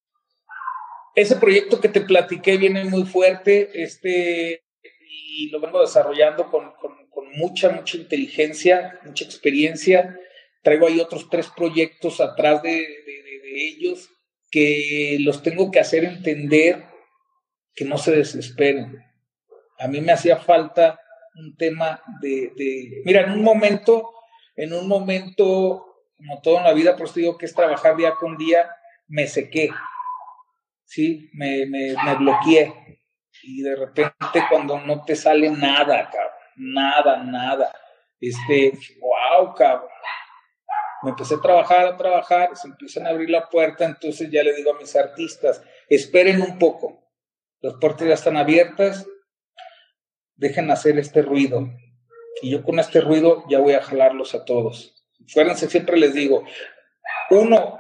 B: Ese proyecto que te platiqué viene muy fuerte este, y lo vengo desarrollando con, con, mucha, mucha inteligencia, mucha experiencia. Traigo ahí otros tres proyectos atrás de, de, de, ellos que los tengo que hacer entender que no se desesperen. A mí me hacía falta un tema de, mira, en un momento, en un momento, como todo en la vida, pues digo que es trabajar día con día, me sequé, ¿sí? Me, me, me bloqueé. Y de repente cuando no te sale nada, cabrón, nada, nada, este, wow, cabrón. Me empecé a trabajar, a trabajar, se empiezan a abrir la puerta, entonces ya le digo a mis artistas, esperen un poco, las puertas ya están abiertas, dejen hacer este ruido. Y yo con este ruido ya voy a jalarlos a todos. Fuéranse, siempre les digo, uno,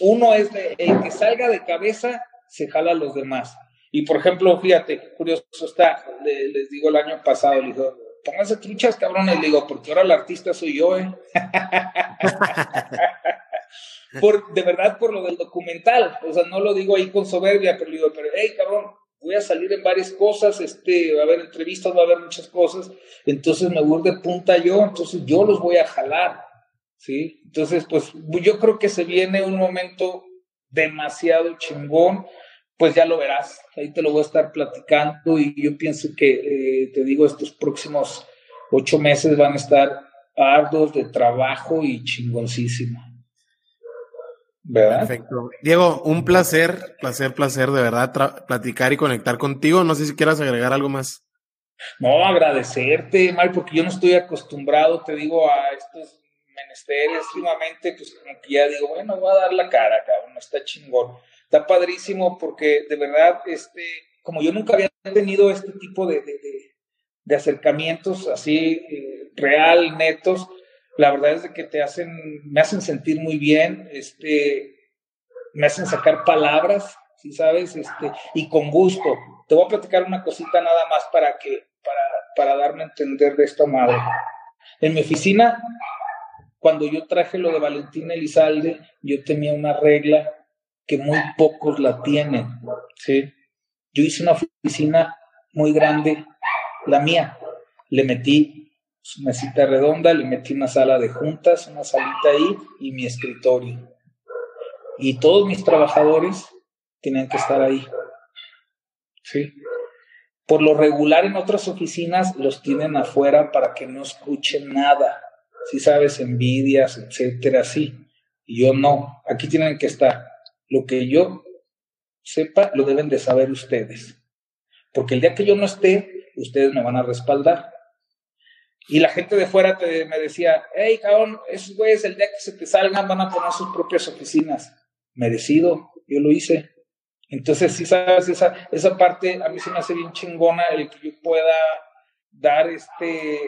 B: uno es el que salga de cabeza, se jala a los demás. Y por ejemplo, fíjate, curioso está, les digo el año pasado, le digo, pónganse truchas, cabrones, le digo, porque ahora el artista soy yo, ¿eh? [laughs] por, de verdad, por lo del documental, o sea, no lo digo ahí con soberbia, pero le digo, pero, hey, cabrón, voy a salir en varias cosas, este, va a haber entrevistas, va a haber muchas cosas, entonces me voy de punta yo, entonces yo los voy a jalar, ¿sí? Entonces, pues yo creo que se viene un momento demasiado chingón, pues ya lo verás, ahí te lo voy a estar platicando y yo pienso que, eh, te digo, estos próximos ocho meses van a estar arduos de trabajo y chingoncísimo.
A: ¿Verdad? Perfecto. Diego, un placer, placer, placer de verdad platicar y conectar contigo. No sé si quieras agregar algo más.
B: No, agradecerte, Mal, porque yo no estoy acostumbrado, te digo, a estos menesteres. Últimamente, pues como que ya digo, bueno, voy a dar la cara, cabrón, está chingón. Está padrísimo porque de verdad, este, como yo nunca había tenido este tipo de, de, acercamientos así eh, real, netos, la verdad es que te hacen, me hacen sentir muy bien, este, me hacen sacar palabras, ¿sí sabes? Este, y con gusto. Te voy a platicar una cosita nada más para que, para, para darme a entender de esta madre. En mi oficina, cuando yo traje lo de Valentín Elizalde, yo tenía una regla que muy pocos la tienen, ¿sí? Yo hice una oficina muy grande, la mía, le metí su mesita redonda, le metí una sala de juntas, una salita ahí y mi escritorio. Y todos mis trabajadores tienen que estar ahí. ¿Sí? Por lo regular en otras oficinas los tienen afuera para que no escuchen nada. Si sabes, envidias, etcétera, sí. Y yo no. Aquí tienen que estar. Lo que yo sepa, lo deben de saber ustedes. Porque el día que yo no esté, ustedes me van a respaldar. Y la gente de fuera te, me decía, hey, cabrón, esos güeyes el día que se te salgan van a poner sus propias oficinas. Merecido, yo lo hice. Entonces, sí sabes, esa, esa parte a mí se me hace bien chingona el que yo pueda dar este,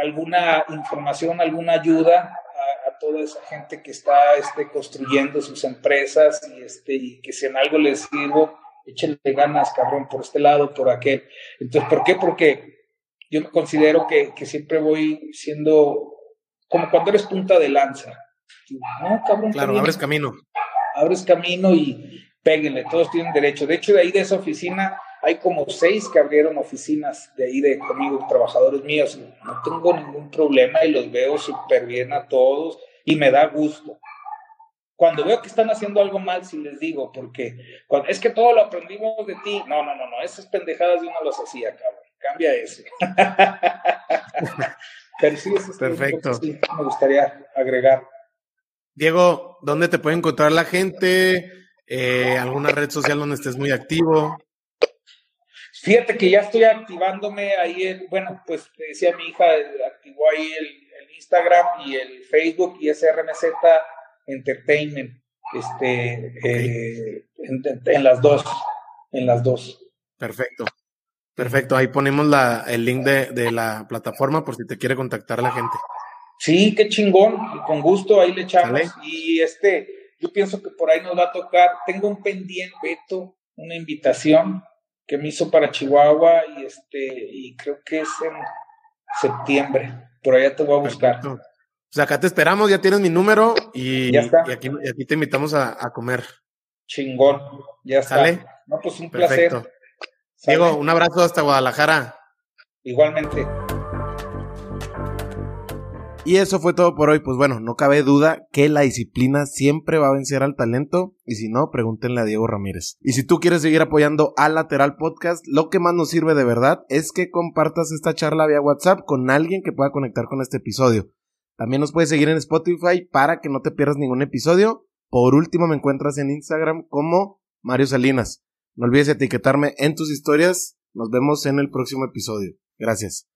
B: alguna información, alguna ayuda a, a, toda esa gente que está este, construyendo sus empresas y, este, y que si en algo les sirvo, échenle ganas, cabrón, por este lado, por aquel. Entonces, ¿por qué? Porque yo me considero que, que, siempre voy siendo como cuando eres punta de lanza.
A: No, cabrón. Claro, abres camino.
B: Abres camino y péguenle, todos tienen derecho. De hecho, de ahí de esa oficina hay como seis que abrieron oficinas de ahí de conmigo, trabajadores míos. No tengo ningún problema y los veo súper bien a todos y me da gusto. Cuando veo que están haciendo algo mal, sí les digo, porque cuando, es que todo lo aprendimos de ti. No, no, no, no, esas pendejadas yo no las hacía, cabrón cambia ese. [laughs] Pero sí, eso es
A: Perfecto.
B: Sí, me gustaría agregar.
A: Diego, ¿dónde te puede encontrar la gente? Eh, ¿Alguna red social donde estés muy activo?
B: Fíjate que ya estoy activándome ahí, bueno, pues te decía mi hija, activó ahí el, Instagram y el Facebook y es RMZ Entertainment, este, eh, en, las dos, en las dos.
A: Perfecto. Perfecto, ahí ponemos la, el link de, la plataforma por si te quiere contactar la gente.
B: Sí, qué chingón, con gusto ahí le echamos. Y este, yo pienso que por ahí nos va a tocar. Tengo un pendiente, Beto, una invitación que me hizo para Chihuahua y este, y creo que es en septiembre. Por allá te voy a buscar.
A: Pues acá te esperamos, ya tienes mi número y, aquí, te invitamos a, comer.
B: Chingón, ya está. No, pues un placer.
A: Diego, un abrazo hasta Guadalajara.
B: Igualmente.
A: Y eso fue todo por hoy. Pues bueno, no cabe duda que la disciplina siempre va a vencer al talento. Y si no, pregúntenle a Diego Ramírez. Y si tú quieres seguir apoyando al Lateral Podcast, lo que más nos sirve de verdad es que compartas esta charla vía WhatsApp con alguien que pueda conectar con este episodio. También nos puedes seguir en Spotify para que no te pierdas ningún episodio. Por último, me encuentras en Instagram como Mario Salinas. No olvides etiquetarme en tus historias. Nos vemos en el próximo episodio. Gracias.